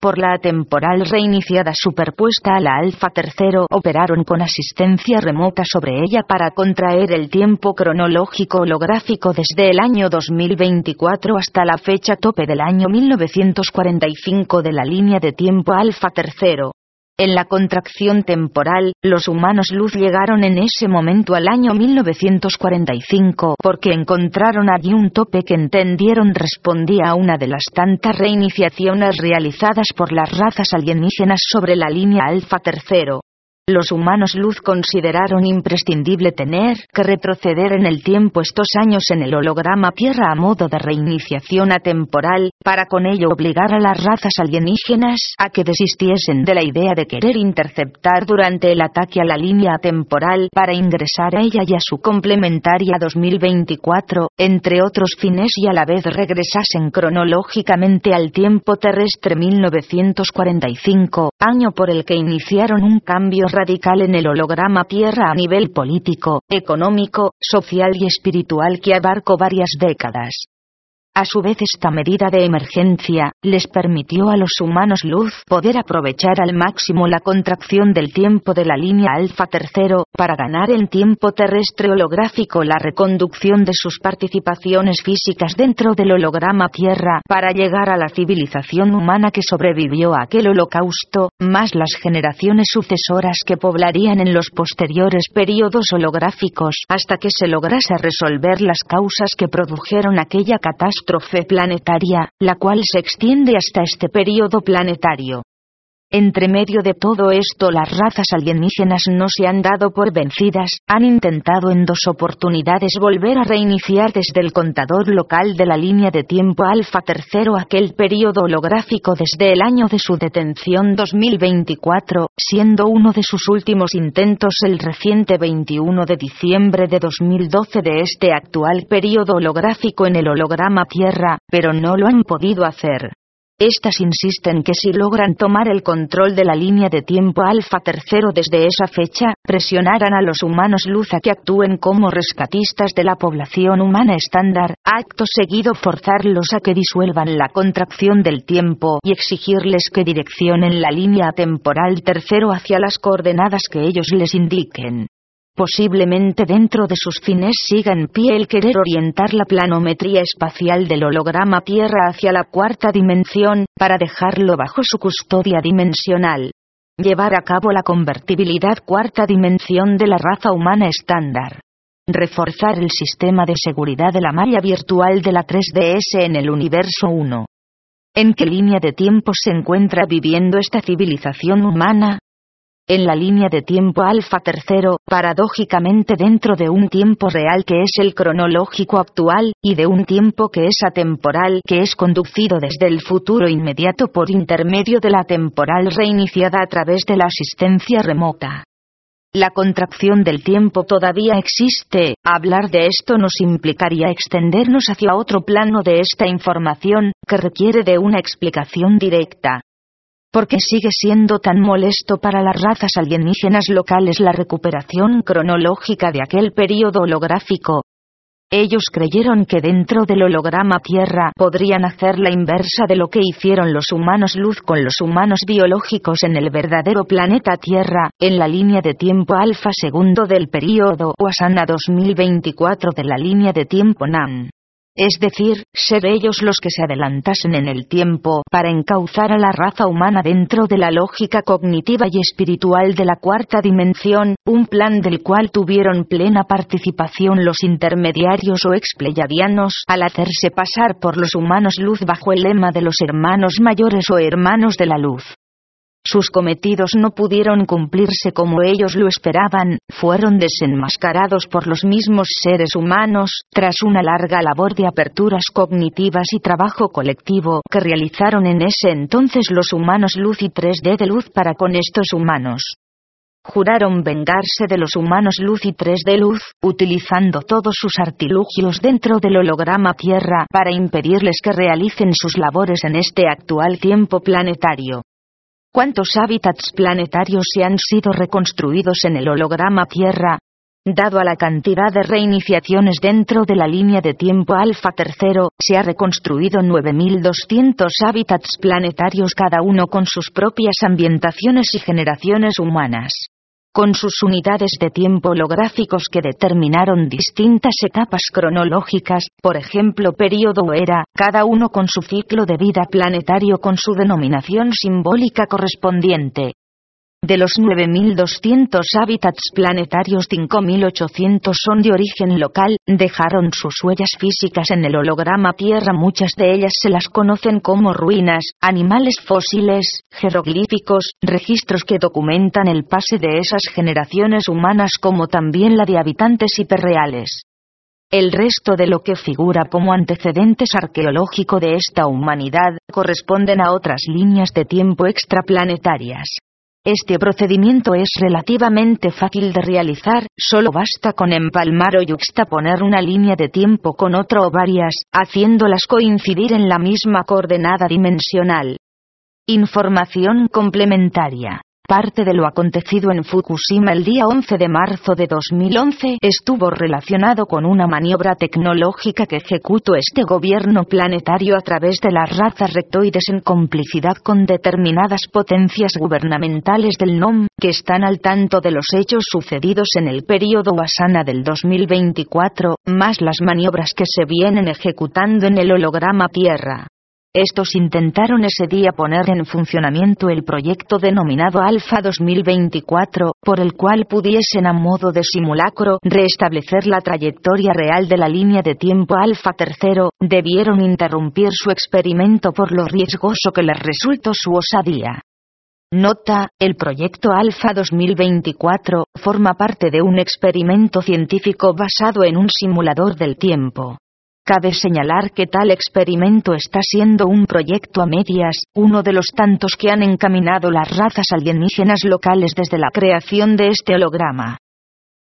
Por la temporal reiniciada superpuesta a la alfa tercero operaron con asistencia remota sobre ella para contraer el tiempo cronológico holográfico desde el año 2024 hasta la fecha tope del año 1945 de la línea de tiempo alfa tercero. En la contracción temporal, los humanos luz llegaron en ese momento al año 1945 porque encontraron allí un tope que entendieron respondía a una de las tantas reiniciaciones realizadas por las razas alienígenas sobre la línea alfa tercero. Los humanos luz consideraron imprescindible tener que retroceder en el tiempo estos años en el holograma Tierra a modo de reiniciación atemporal, para con ello obligar a las razas alienígenas a que desistiesen de la idea de querer interceptar durante el ataque a la línea temporal para ingresar a ella y a su complementaria 2024, entre otros fines y a la vez regresasen cronológicamente al tiempo terrestre 1945, año por el que iniciaron un cambio radical en el holograma Tierra a nivel político, económico, social y espiritual que abarcó varias décadas. A su vez esta medida de emergencia, les permitió a los humanos luz poder aprovechar al máximo la contracción del tiempo de la línea alfa tercero, para ganar en tiempo terrestre holográfico la reconducción de sus participaciones físicas dentro del holograma Tierra, para llegar a la civilización humana que sobrevivió a aquel holocausto, más las generaciones sucesoras que poblarían en los posteriores períodos holográficos, hasta que se lograse resolver las causas que produjeron aquella catástrofe planetaria, la cual se extiende hasta este período planetario. Entre medio de todo esto las razas alienígenas no se han dado por vencidas, han intentado en dos oportunidades volver a reiniciar desde el contador local de la línea de tiempo alfa tercero aquel periodo holográfico desde el año de su detención 2024, siendo uno de sus últimos intentos el reciente 21 de diciembre de 2012 de este actual periodo holográfico en el holograma Tierra, pero no lo han podido hacer. Estas insisten que si logran tomar el control de la línea de tiempo alfa tercero desde esa fecha, presionarán a los humanos luz a que actúen como rescatistas de la población humana estándar, acto seguido forzarlos a que disuelvan la contracción del tiempo y exigirles que direccionen la línea temporal tercero hacia las coordenadas que ellos les indiquen. Posiblemente dentro de sus fines siga en pie el querer orientar la planometría espacial del holograma Tierra hacia la cuarta dimensión, para dejarlo bajo su custodia dimensional. Llevar a cabo la convertibilidad cuarta dimensión de la raza humana estándar. Reforzar el sistema de seguridad de la malla virtual de la 3DS en el universo 1. ¿En qué línea de tiempo se encuentra viviendo esta civilización humana? En la línea de tiempo alfa tercero, paradójicamente dentro de un tiempo real que es el cronológico actual, y de un tiempo que es atemporal que es conducido desde el futuro inmediato por intermedio de la temporal reiniciada a través de la asistencia remota. La contracción del tiempo todavía existe, hablar de esto nos implicaría extendernos hacia otro plano de esta información, que requiere de una explicación directa. ¿Por qué sigue siendo tan molesto para las razas alienígenas locales la recuperación cronológica de aquel período holográfico? Ellos creyeron que dentro del holograma Tierra podrían hacer la inversa de lo que hicieron los humanos luz con los humanos biológicos en el verdadero planeta Tierra, en la línea de tiempo alfa segundo del período Wasana 2024 de la línea de tiempo Nam es decir, ser ellos los que se adelantasen en el tiempo para encauzar a la raza humana dentro de la lógica cognitiva y espiritual de la cuarta dimensión, un plan del cual tuvieron plena participación los intermediarios o expleyadianos al hacerse pasar por los humanos luz bajo el lema de los hermanos mayores o hermanos de la luz. Sus cometidos no pudieron cumplirse como ellos lo esperaban, fueron desenmascarados por los mismos seres humanos, tras una larga labor de aperturas cognitivas y trabajo colectivo que realizaron en ese entonces los humanos luz y 3D de luz para con estos humanos juraron vengarse de los humanos luz y 3D luz, utilizando todos sus artilugios dentro del holograma Tierra para impedirles que realicen sus labores en este actual tiempo planetario. ¿Cuántos hábitats planetarios se han sido reconstruidos en el holograma Tierra? Dado a la cantidad de reiniciaciones dentro de la línea de tiempo alfa tercero, se ha reconstruido 9.200 hábitats planetarios cada uno con sus propias ambientaciones y generaciones humanas con sus unidades de tiempo holográficos que determinaron distintas etapas cronológicas, por ejemplo período era, cada uno con su ciclo de vida planetario con su denominación simbólica correspondiente. De los 9.200 hábitats planetarios 5.800 son de origen local, dejaron sus huellas físicas en el holograma Tierra muchas de ellas se las conocen como ruinas, animales fósiles, jeroglíficos, registros que documentan el pase de esas generaciones humanas como también la de habitantes hiperreales. El resto de lo que figura como antecedentes arqueológico de esta humanidad corresponden a otras líneas de tiempo extraplanetarias. Este procedimiento es relativamente fácil de realizar, solo basta con empalmar o yuxtaponer una línea de tiempo con otra o varias, haciéndolas coincidir en la misma coordenada dimensional. Información complementaria. Parte de lo acontecido en Fukushima el día 11 de marzo de 2011 estuvo relacionado con una maniobra tecnológica que ejecutó este gobierno planetario a través de las razas rectoides en complicidad con determinadas potencias gubernamentales del NOM, que están al tanto de los hechos sucedidos en el período Wasana del 2024, más las maniobras que se vienen ejecutando en el holograma Tierra. Estos intentaron ese día poner en funcionamiento el proyecto denominado Alpha 2024, por el cual pudiesen a modo de simulacro restablecer la trayectoria real de la línea de tiempo Alpha tercero, debieron interrumpir su experimento por lo riesgoso que les resultó su osadía. Nota, el proyecto Alpha 2024 forma parte de un experimento científico basado en un simulador del tiempo. Cabe señalar que tal experimento está siendo un proyecto a medias, uno de los tantos que han encaminado las razas alienígenas locales desde la creación de este holograma.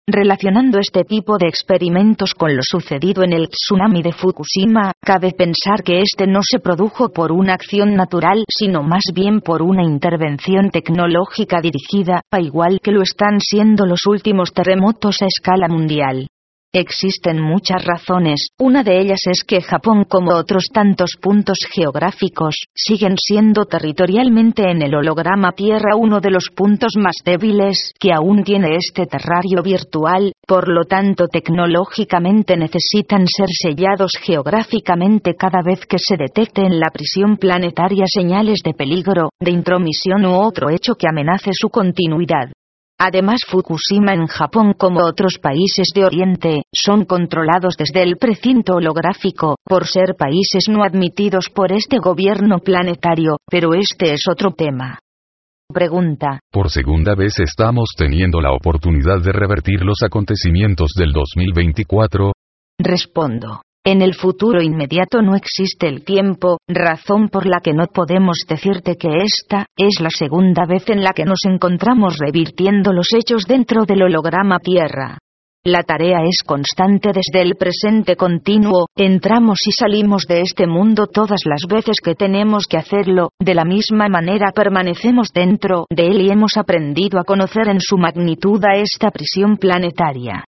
Relacionando este tipo de experimentos con lo sucedido en el tsunami de Fukushima, cabe pensar que este no se produjo por una acción natural, sino más bien por una intervención tecnológica dirigida, a igual que lo están siendo los últimos terremotos a escala mundial. Existen muchas razones, una de ellas es que Japón como otros tantos puntos geográficos, siguen siendo territorialmente en el holograma Tierra uno de los puntos más débiles que aún tiene este terrario virtual, por lo tanto tecnológicamente necesitan ser sellados geográficamente cada vez que se detecte en la prisión planetaria señales de peligro, de intromisión u otro hecho que amenace su continuidad. Además Fukushima en Japón como otros países de Oriente, son controlados desde el precinto holográfico, por ser países no admitidos por este gobierno planetario, pero este es otro tema. Pregunta. Por segunda vez estamos teniendo la oportunidad de revertir los acontecimientos del 2024. Respondo. En el futuro inmediato no existe el tiempo, razón por la que no podemos decirte que esta es la segunda vez en la que nos encontramos revirtiendo los hechos dentro del holograma Tierra. La tarea es constante desde el presente continuo, entramos y salimos de este mundo todas las veces que tenemos que hacerlo, de la misma manera permanecemos dentro de él y hemos aprendido a conocer en su magnitud a esta prisión planetaria.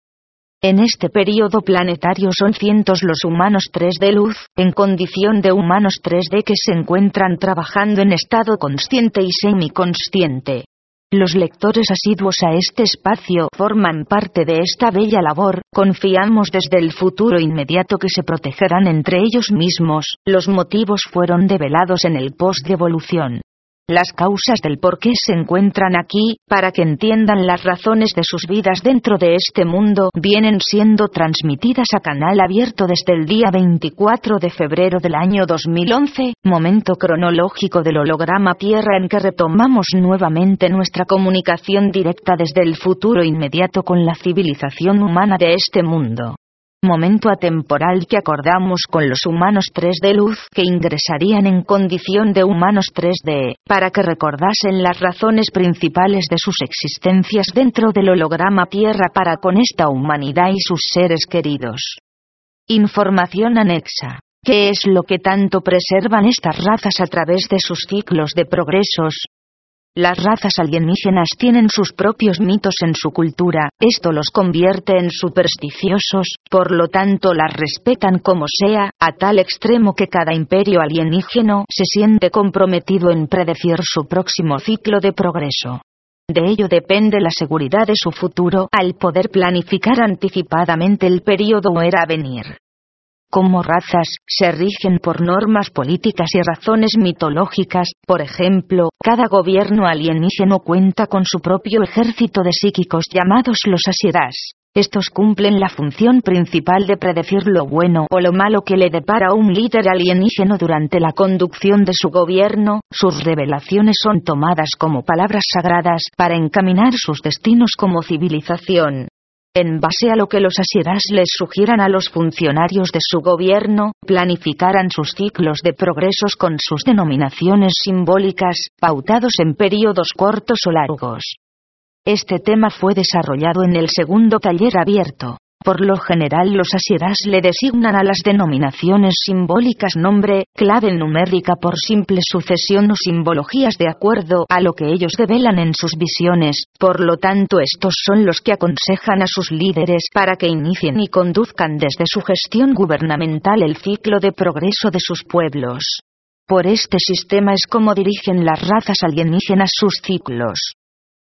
En este periodo planetario son cientos los humanos 3 de luz, en condición de humanos 3D que se encuentran trabajando en estado consciente y semiconsciente. Los lectores asiduos a este espacio forman parte de esta bella labor, confiamos desde el futuro inmediato que se protegerán entre ellos mismos, los motivos fueron develados en el post de evolución las causas del por qué se encuentran aquí, para que entiendan las razones de sus vidas dentro de este mundo, vienen siendo transmitidas a canal abierto desde el día 24 de febrero del año 2011, momento cronológico del holograma Tierra en que retomamos nuevamente nuestra comunicación directa desde el futuro inmediato con la civilización humana de este mundo momento atemporal que acordamos con los humanos 3 de luz que ingresarían en condición de humanos 3D, para que recordasen las razones principales de sus existencias dentro del holograma Tierra para con esta humanidad y sus seres queridos. Información anexa. ¿Qué es lo que tanto preservan estas razas a través de sus ciclos de progresos, las razas alienígenas tienen sus propios mitos en su cultura, esto los convierte en supersticiosos, por lo tanto las respetan como sea, a tal extremo que cada imperio alienígeno se siente comprometido en predecir su próximo ciclo de progreso. De ello depende la seguridad de su futuro. Al poder planificar anticipadamente el período era a venir como razas, se rigen por normas políticas y razones mitológicas, por ejemplo, cada gobierno alienígeno cuenta con su propio ejército de psíquicos llamados los Asiedas. Estos cumplen la función principal de predecir lo bueno o lo malo que le depara a un líder alienígeno durante la conducción de su gobierno, sus revelaciones son tomadas como palabras sagradas para encaminar sus destinos como civilización. En base a lo que los asieras les sugieran a los funcionarios de su gobierno, planificaran sus ciclos de progresos con sus denominaciones simbólicas, pautados en períodos cortos o largos. Este tema fue desarrollado en el segundo taller abierto. Por lo general los asieras le designan a las denominaciones simbólicas nombre, clave numérica por simple sucesión o simbologías de acuerdo a lo que ellos develan en sus visiones, por lo tanto estos son los que aconsejan a sus líderes para que inicien y conduzcan desde su gestión gubernamental el ciclo de progreso de sus pueblos. Por este sistema es como dirigen las razas alienígenas sus ciclos.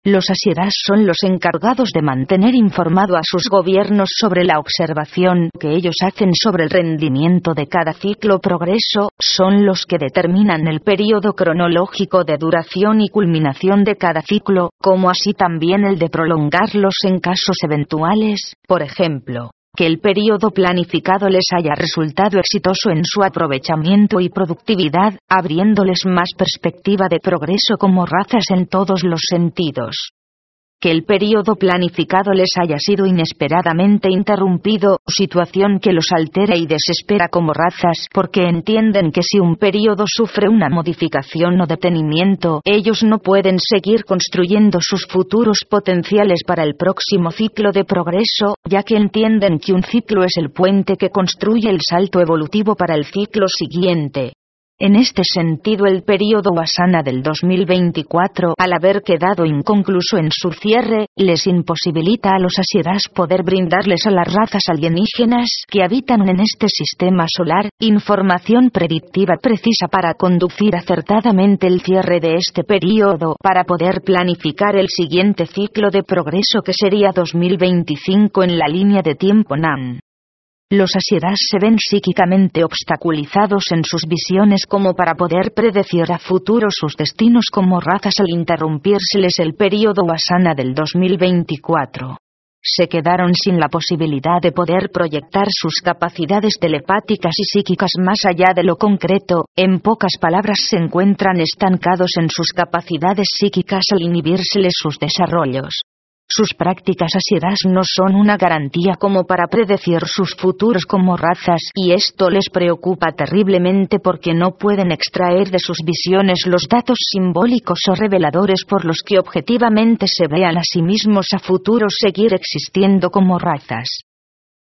Los asieras son los encargados de mantener informado a sus gobiernos sobre la observación que ellos hacen sobre el rendimiento de cada ciclo. Progreso, son los que determinan el periodo cronológico de duración y culminación de cada ciclo, como así también el de prolongarlos en casos eventuales, por ejemplo, que el periodo planificado les haya resultado exitoso en su aprovechamiento y productividad, abriéndoles más perspectiva de progreso como razas en todos los sentidos que el periodo planificado les haya sido inesperadamente interrumpido, situación que los altera y desespera como razas porque entienden que si un periodo sufre una modificación o detenimiento, ellos no pueden seguir construyendo sus futuros potenciales para el próximo ciclo de progreso, ya que entienden que un ciclo es el puente que construye el salto evolutivo para el ciclo siguiente. En este sentido el período Wasana del 2024, al haber quedado inconcluso en su cierre, les imposibilita a los asieras poder brindarles a las razas alienígenas que habitan en este sistema solar, información predictiva precisa para conducir acertadamente el cierre de este período para poder planificar el siguiente ciclo de progreso que sería 2025 en la línea de tiempo NAM. Los asieras se ven psíquicamente obstaculizados en sus visiones como para poder predecir a futuro sus destinos como razas al interrumpírseles el período Asana del 2024. Se quedaron sin la posibilidad de poder proyectar sus capacidades telepáticas y psíquicas más allá de lo concreto, en pocas palabras se encuentran estancados en sus capacidades psíquicas al inhibírseles sus desarrollos. Sus prácticas asiedas no son una garantía como para predecir sus futuros como razas y esto les preocupa terriblemente porque no pueden extraer de sus visiones los datos simbólicos o reveladores por los que objetivamente se vean a sí mismos a futuro seguir existiendo como razas.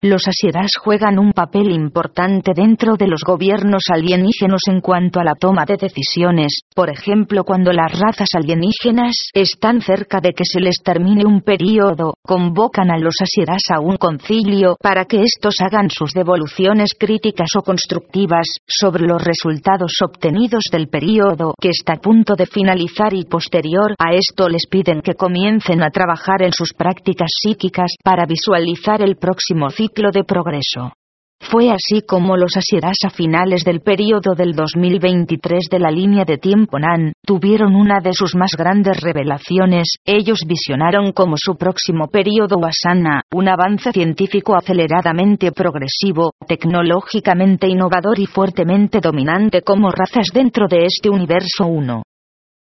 Los asiedas juegan un papel importante dentro de los gobiernos alienígenos en cuanto a la toma de decisiones, por ejemplo cuando las razas alienígenas están cerca de que se les termine un período, convocan a los asiedas a un concilio para que estos hagan sus devoluciones críticas o constructivas sobre los resultados obtenidos del período que está a punto de finalizar y posterior a esto les piden que comiencen a trabajar en sus prácticas psíquicas para visualizar el próximo ciclo de progreso. Fue así como los asiedas a finales del período del 2023 de la línea de tiempo NAN, tuvieron una de sus más grandes revelaciones, ellos visionaron como su próximo período Asana, un avance científico aceleradamente progresivo, tecnológicamente innovador y fuertemente dominante como razas dentro de este universo 1.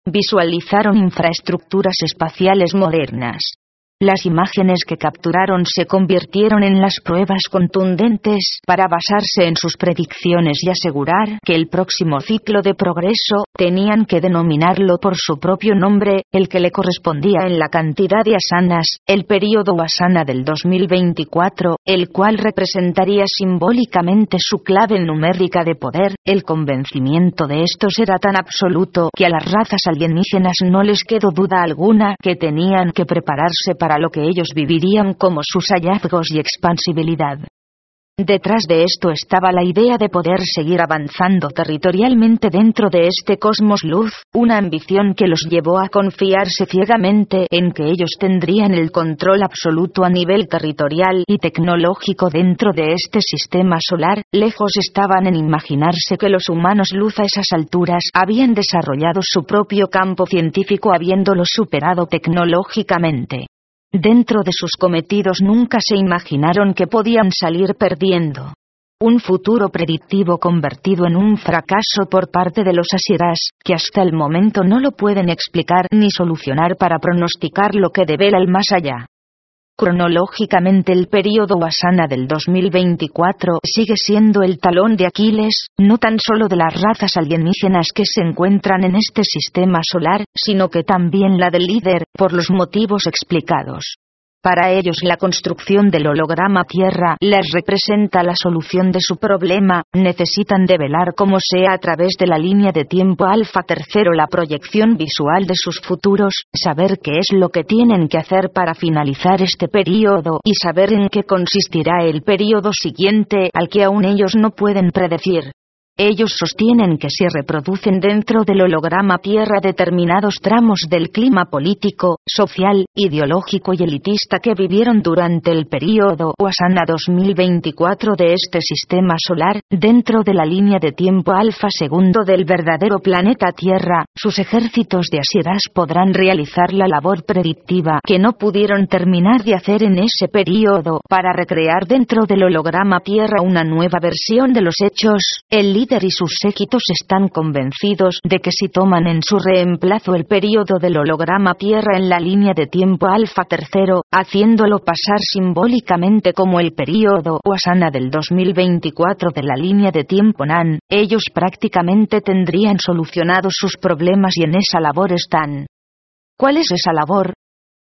Visualizaron infraestructuras espaciales modernas, las imágenes que capturaron se convirtieron en las pruebas contundentes para basarse en sus predicciones y asegurar que el próximo ciclo de progreso, tenían que denominarlo por su propio nombre, el que le correspondía en la cantidad de asanas, el período asana del 2024, el cual representaría simbólicamente su clave numérica de poder, el convencimiento de estos era tan absoluto que a las razas alienígenas no les quedó duda alguna que tenían que prepararse para para lo que ellos vivirían como sus hallazgos y expansibilidad. Detrás de esto estaba la idea de poder seguir avanzando territorialmente dentro de este cosmos luz, una ambición que los llevó a confiarse ciegamente en que ellos tendrían el control absoluto a nivel territorial y tecnológico dentro de este sistema solar, lejos estaban en imaginarse que los humanos luz a esas alturas habían desarrollado su propio campo científico habiéndolo superado tecnológicamente. Dentro de sus cometidos nunca se imaginaron que podían salir perdiendo. Un futuro predictivo convertido en un fracaso por parte de los asieras, que hasta el momento no lo pueden explicar ni solucionar para pronosticar lo que devela el más allá. Cronológicamente el período Wasana del 2024 sigue siendo el talón de Aquiles, no tan solo de las razas alienígenas que se encuentran en este sistema solar, sino que también la del líder, por los motivos explicados. Para ellos la construcción del holograma Tierra les representa la solución de su problema, necesitan develar como sea a través de la línea de tiempo alfa tercero la proyección visual de sus futuros, saber qué es lo que tienen que hacer para finalizar este periodo y saber en qué consistirá el periodo siguiente al que aún ellos no pueden predecir. Ellos sostienen que se reproducen dentro del holograma Tierra determinados tramos del clima político, social, ideológico y elitista que vivieron durante el período Wasana 2024 de este sistema solar, dentro de la línea de tiempo alfa segundo del verdadero planeta Tierra, sus ejércitos de asiedas podrán realizar la labor predictiva que no pudieron terminar de hacer en ese período. Para recrear dentro del holograma Tierra una nueva versión de los hechos, el y sus séquitos están convencidos de que si toman en su reemplazo el período del holograma Tierra en la línea de tiempo alfa tercero, haciéndolo pasar simbólicamente como el período Wasana del 2024 de la línea de tiempo NAN, ellos prácticamente tendrían solucionado sus problemas y en esa labor están. ¿Cuál es esa labor?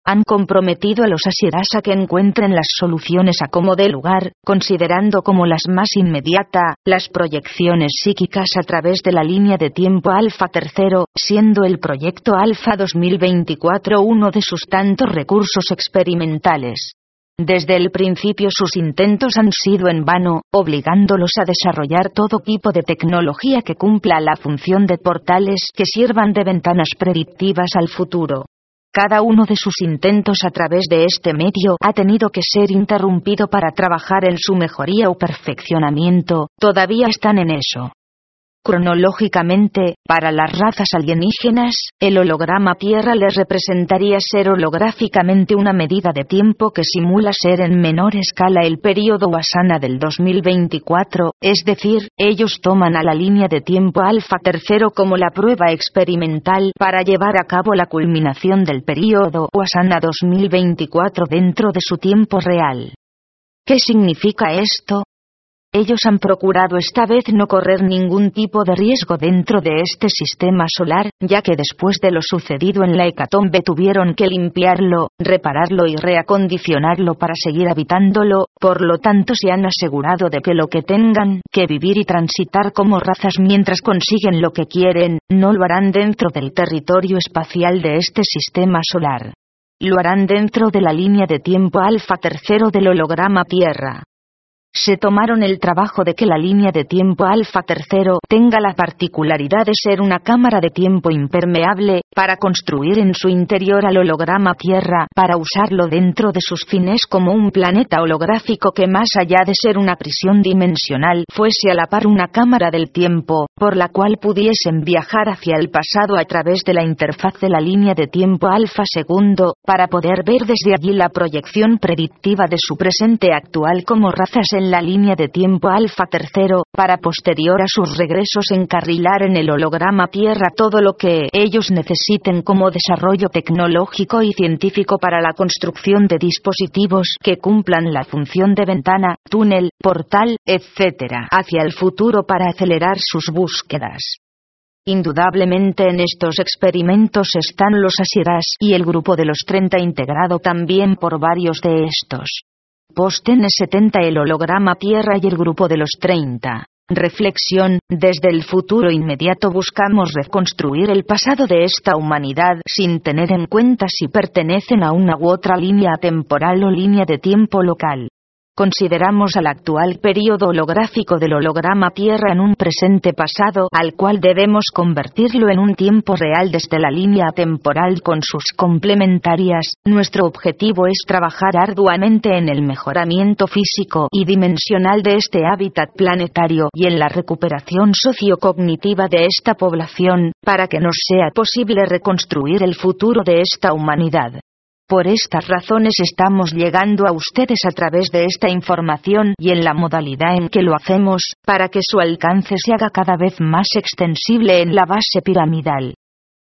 Han comprometido a los asieras a que encuentren las soluciones a como de lugar, considerando como las más inmediata, las proyecciones psíquicas a través de la línea de tiempo alfa tercero, siendo el proyecto alfa 2024 uno de sus tantos recursos experimentales. Desde el principio sus intentos han sido en vano, obligándolos a desarrollar todo tipo de tecnología que cumpla la función de portales que sirvan de ventanas predictivas al futuro. Cada uno de sus intentos a través de este medio ha tenido que ser interrumpido para trabajar en su mejoría o perfeccionamiento, todavía están en eso. Cronológicamente, para las razas alienígenas, el holograma Tierra les representaría ser holográficamente una medida de tiempo que simula ser en menor escala el período Wasana del 2024, es decir, ellos toman a la línea de tiempo alfa tercero como la prueba experimental para llevar a cabo la culminación del período Wasana 2024 dentro de su tiempo real. ¿Qué significa esto? Ellos han procurado esta vez no correr ningún tipo de riesgo dentro de este sistema solar, ya que después de lo sucedido en la hecatombe tuvieron que limpiarlo, repararlo y reacondicionarlo para seguir habitándolo, por lo tanto se han asegurado de que lo que tengan que vivir y transitar como razas mientras consiguen lo que quieren, no lo harán dentro del territorio espacial de este sistema solar. Lo harán dentro de la línea de tiempo alfa tercero del holograma Tierra se tomaron el trabajo de que la línea de tiempo alfa tercero tenga la particularidad de ser una cámara de tiempo impermeable, para construir en su interior al holograma Tierra, para usarlo dentro de sus fines como un planeta holográfico que más allá de ser una prisión dimensional fuese a la par una cámara del tiempo, por la cual pudiesen viajar hacia el pasado a través de la interfaz de la línea de tiempo alfa segundo, para poder ver desde allí la proyección predictiva de su presente actual como razas en la línea de tiempo alfa tercero, para posterior a sus regresos encarrilar en el holograma Tierra todo lo que ellos necesiten como desarrollo tecnológico y científico para la construcción de dispositivos que cumplan la función de ventana, túnel, portal, etc. hacia el futuro para acelerar sus búsquedas. Indudablemente en estos experimentos están los Asiras y el grupo de los 30 integrado también por varios de estos. Posten 70 el holograma Tierra y el grupo de los 30. Reflexión, desde el futuro inmediato buscamos reconstruir el pasado de esta humanidad sin tener en cuenta si pertenecen a una u otra línea temporal o línea de tiempo local. Consideramos al actual período holográfico del holograma Tierra en un presente pasado al cual debemos convertirlo en un tiempo real desde la línea temporal con sus complementarias. Nuestro objetivo es trabajar arduamente en el mejoramiento físico y dimensional de este hábitat planetario y en la recuperación sociocognitiva de esta población, para que nos sea posible reconstruir el futuro de esta humanidad. Por estas razones estamos llegando a ustedes a través de esta información y en la modalidad en que lo hacemos, para que su alcance se haga cada vez más extensible en la base piramidal.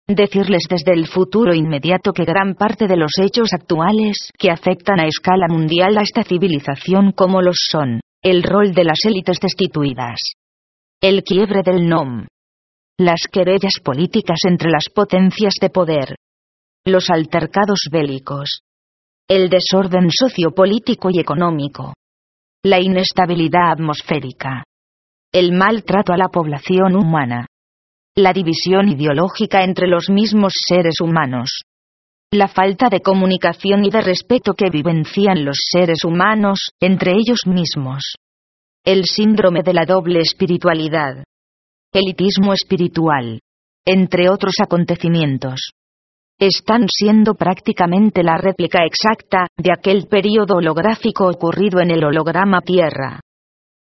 Decirles desde el futuro inmediato que gran parte de los hechos actuales que afectan a escala mundial a esta civilización como los son, el rol de las élites destituidas, el quiebre del NOM, las querellas políticas entre las potencias de poder, los altercados bélicos, el desorden sociopolítico y económico, la inestabilidad atmosférica, el maltrato a la población humana, la división ideológica entre los mismos seres humanos, la falta de comunicación y de respeto que vivencian los seres humanos entre ellos mismos, el síndrome de la doble espiritualidad, elitismo espiritual, entre otros acontecimientos están siendo prácticamente la réplica exacta de aquel período holográfico ocurrido en el holograma Tierra.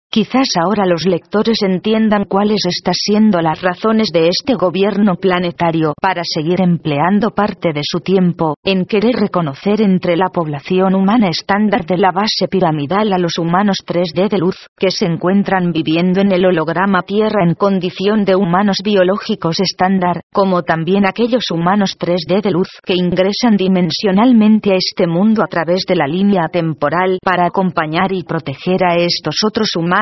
Quizás ahora los lectores entiendan cuáles están siendo las razones de este gobierno planetario para seguir empleando parte de su tiempo en querer reconocer entre la población humana estándar de la base piramidal a los humanos 3D de luz, que se encuentran viviendo en el holograma Tierra en condición de humanos biológicos estándar, como también aquellos humanos 3D de luz que ingresan dimensionalmente a este mundo a través de la línea temporal para acompañar y proteger a estos otros humanos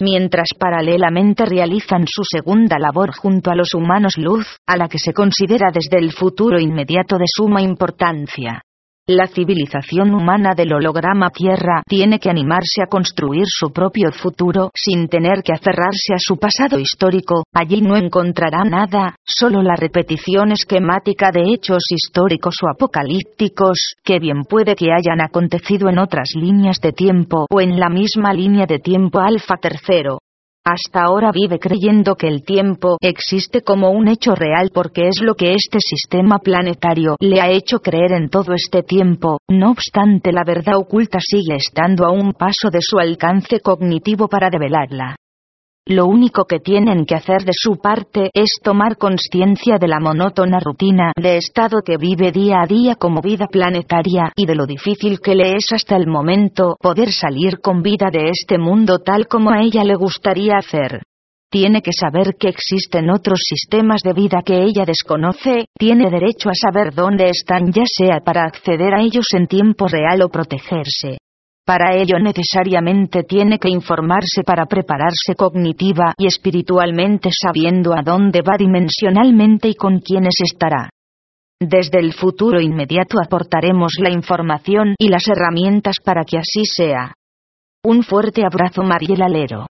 mientras paralelamente realizan su segunda labor junto a los humanos luz, a la que se considera desde el futuro inmediato de suma importancia. La civilización humana del holograma Tierra tiene que animarse a construir su propio futuro sin tener que aferrarse a su pasado histórico, allí no encontrará nada, solo la repetición esquemática de hechos históricos o apocalípticos, que bien puede que hayan acontecido en otras líneas de tiempo o en la misma línea de tiempo alfa tercero. Hasta ahora vive creyendo que el tiempo existe como un hecho real porque es lo que este sistema planetario le ha hecho creer en todo este tiempo, no obstante la verdad oculta sigue estando a un paso de su alcance cognitivo para develarla. Lo único que tienen que hacer de su parte es tomar conciencia de la monótona rutina de estado que vive día a día como vida planetaria y de lo difícil que le es hasta el momento poder salir con vida de este mundo tal como a ella le gustaría hacer. Tiene que saber que existen otros sistemas de vida que ella desconoce, tiene derecho a saber dónde están ya sea para acceder a ellos en tiempo real o protegerse. Para ello necesariamente tiene que informarse para prepararse cognitiva y espiritualmente sabiendo a dónde va dimensionalmente y con quiénes estará. Desde el futuro inmediato aportaremos la información y las herramientas para que así sea. Un fuerte abrazo Mariel Alero.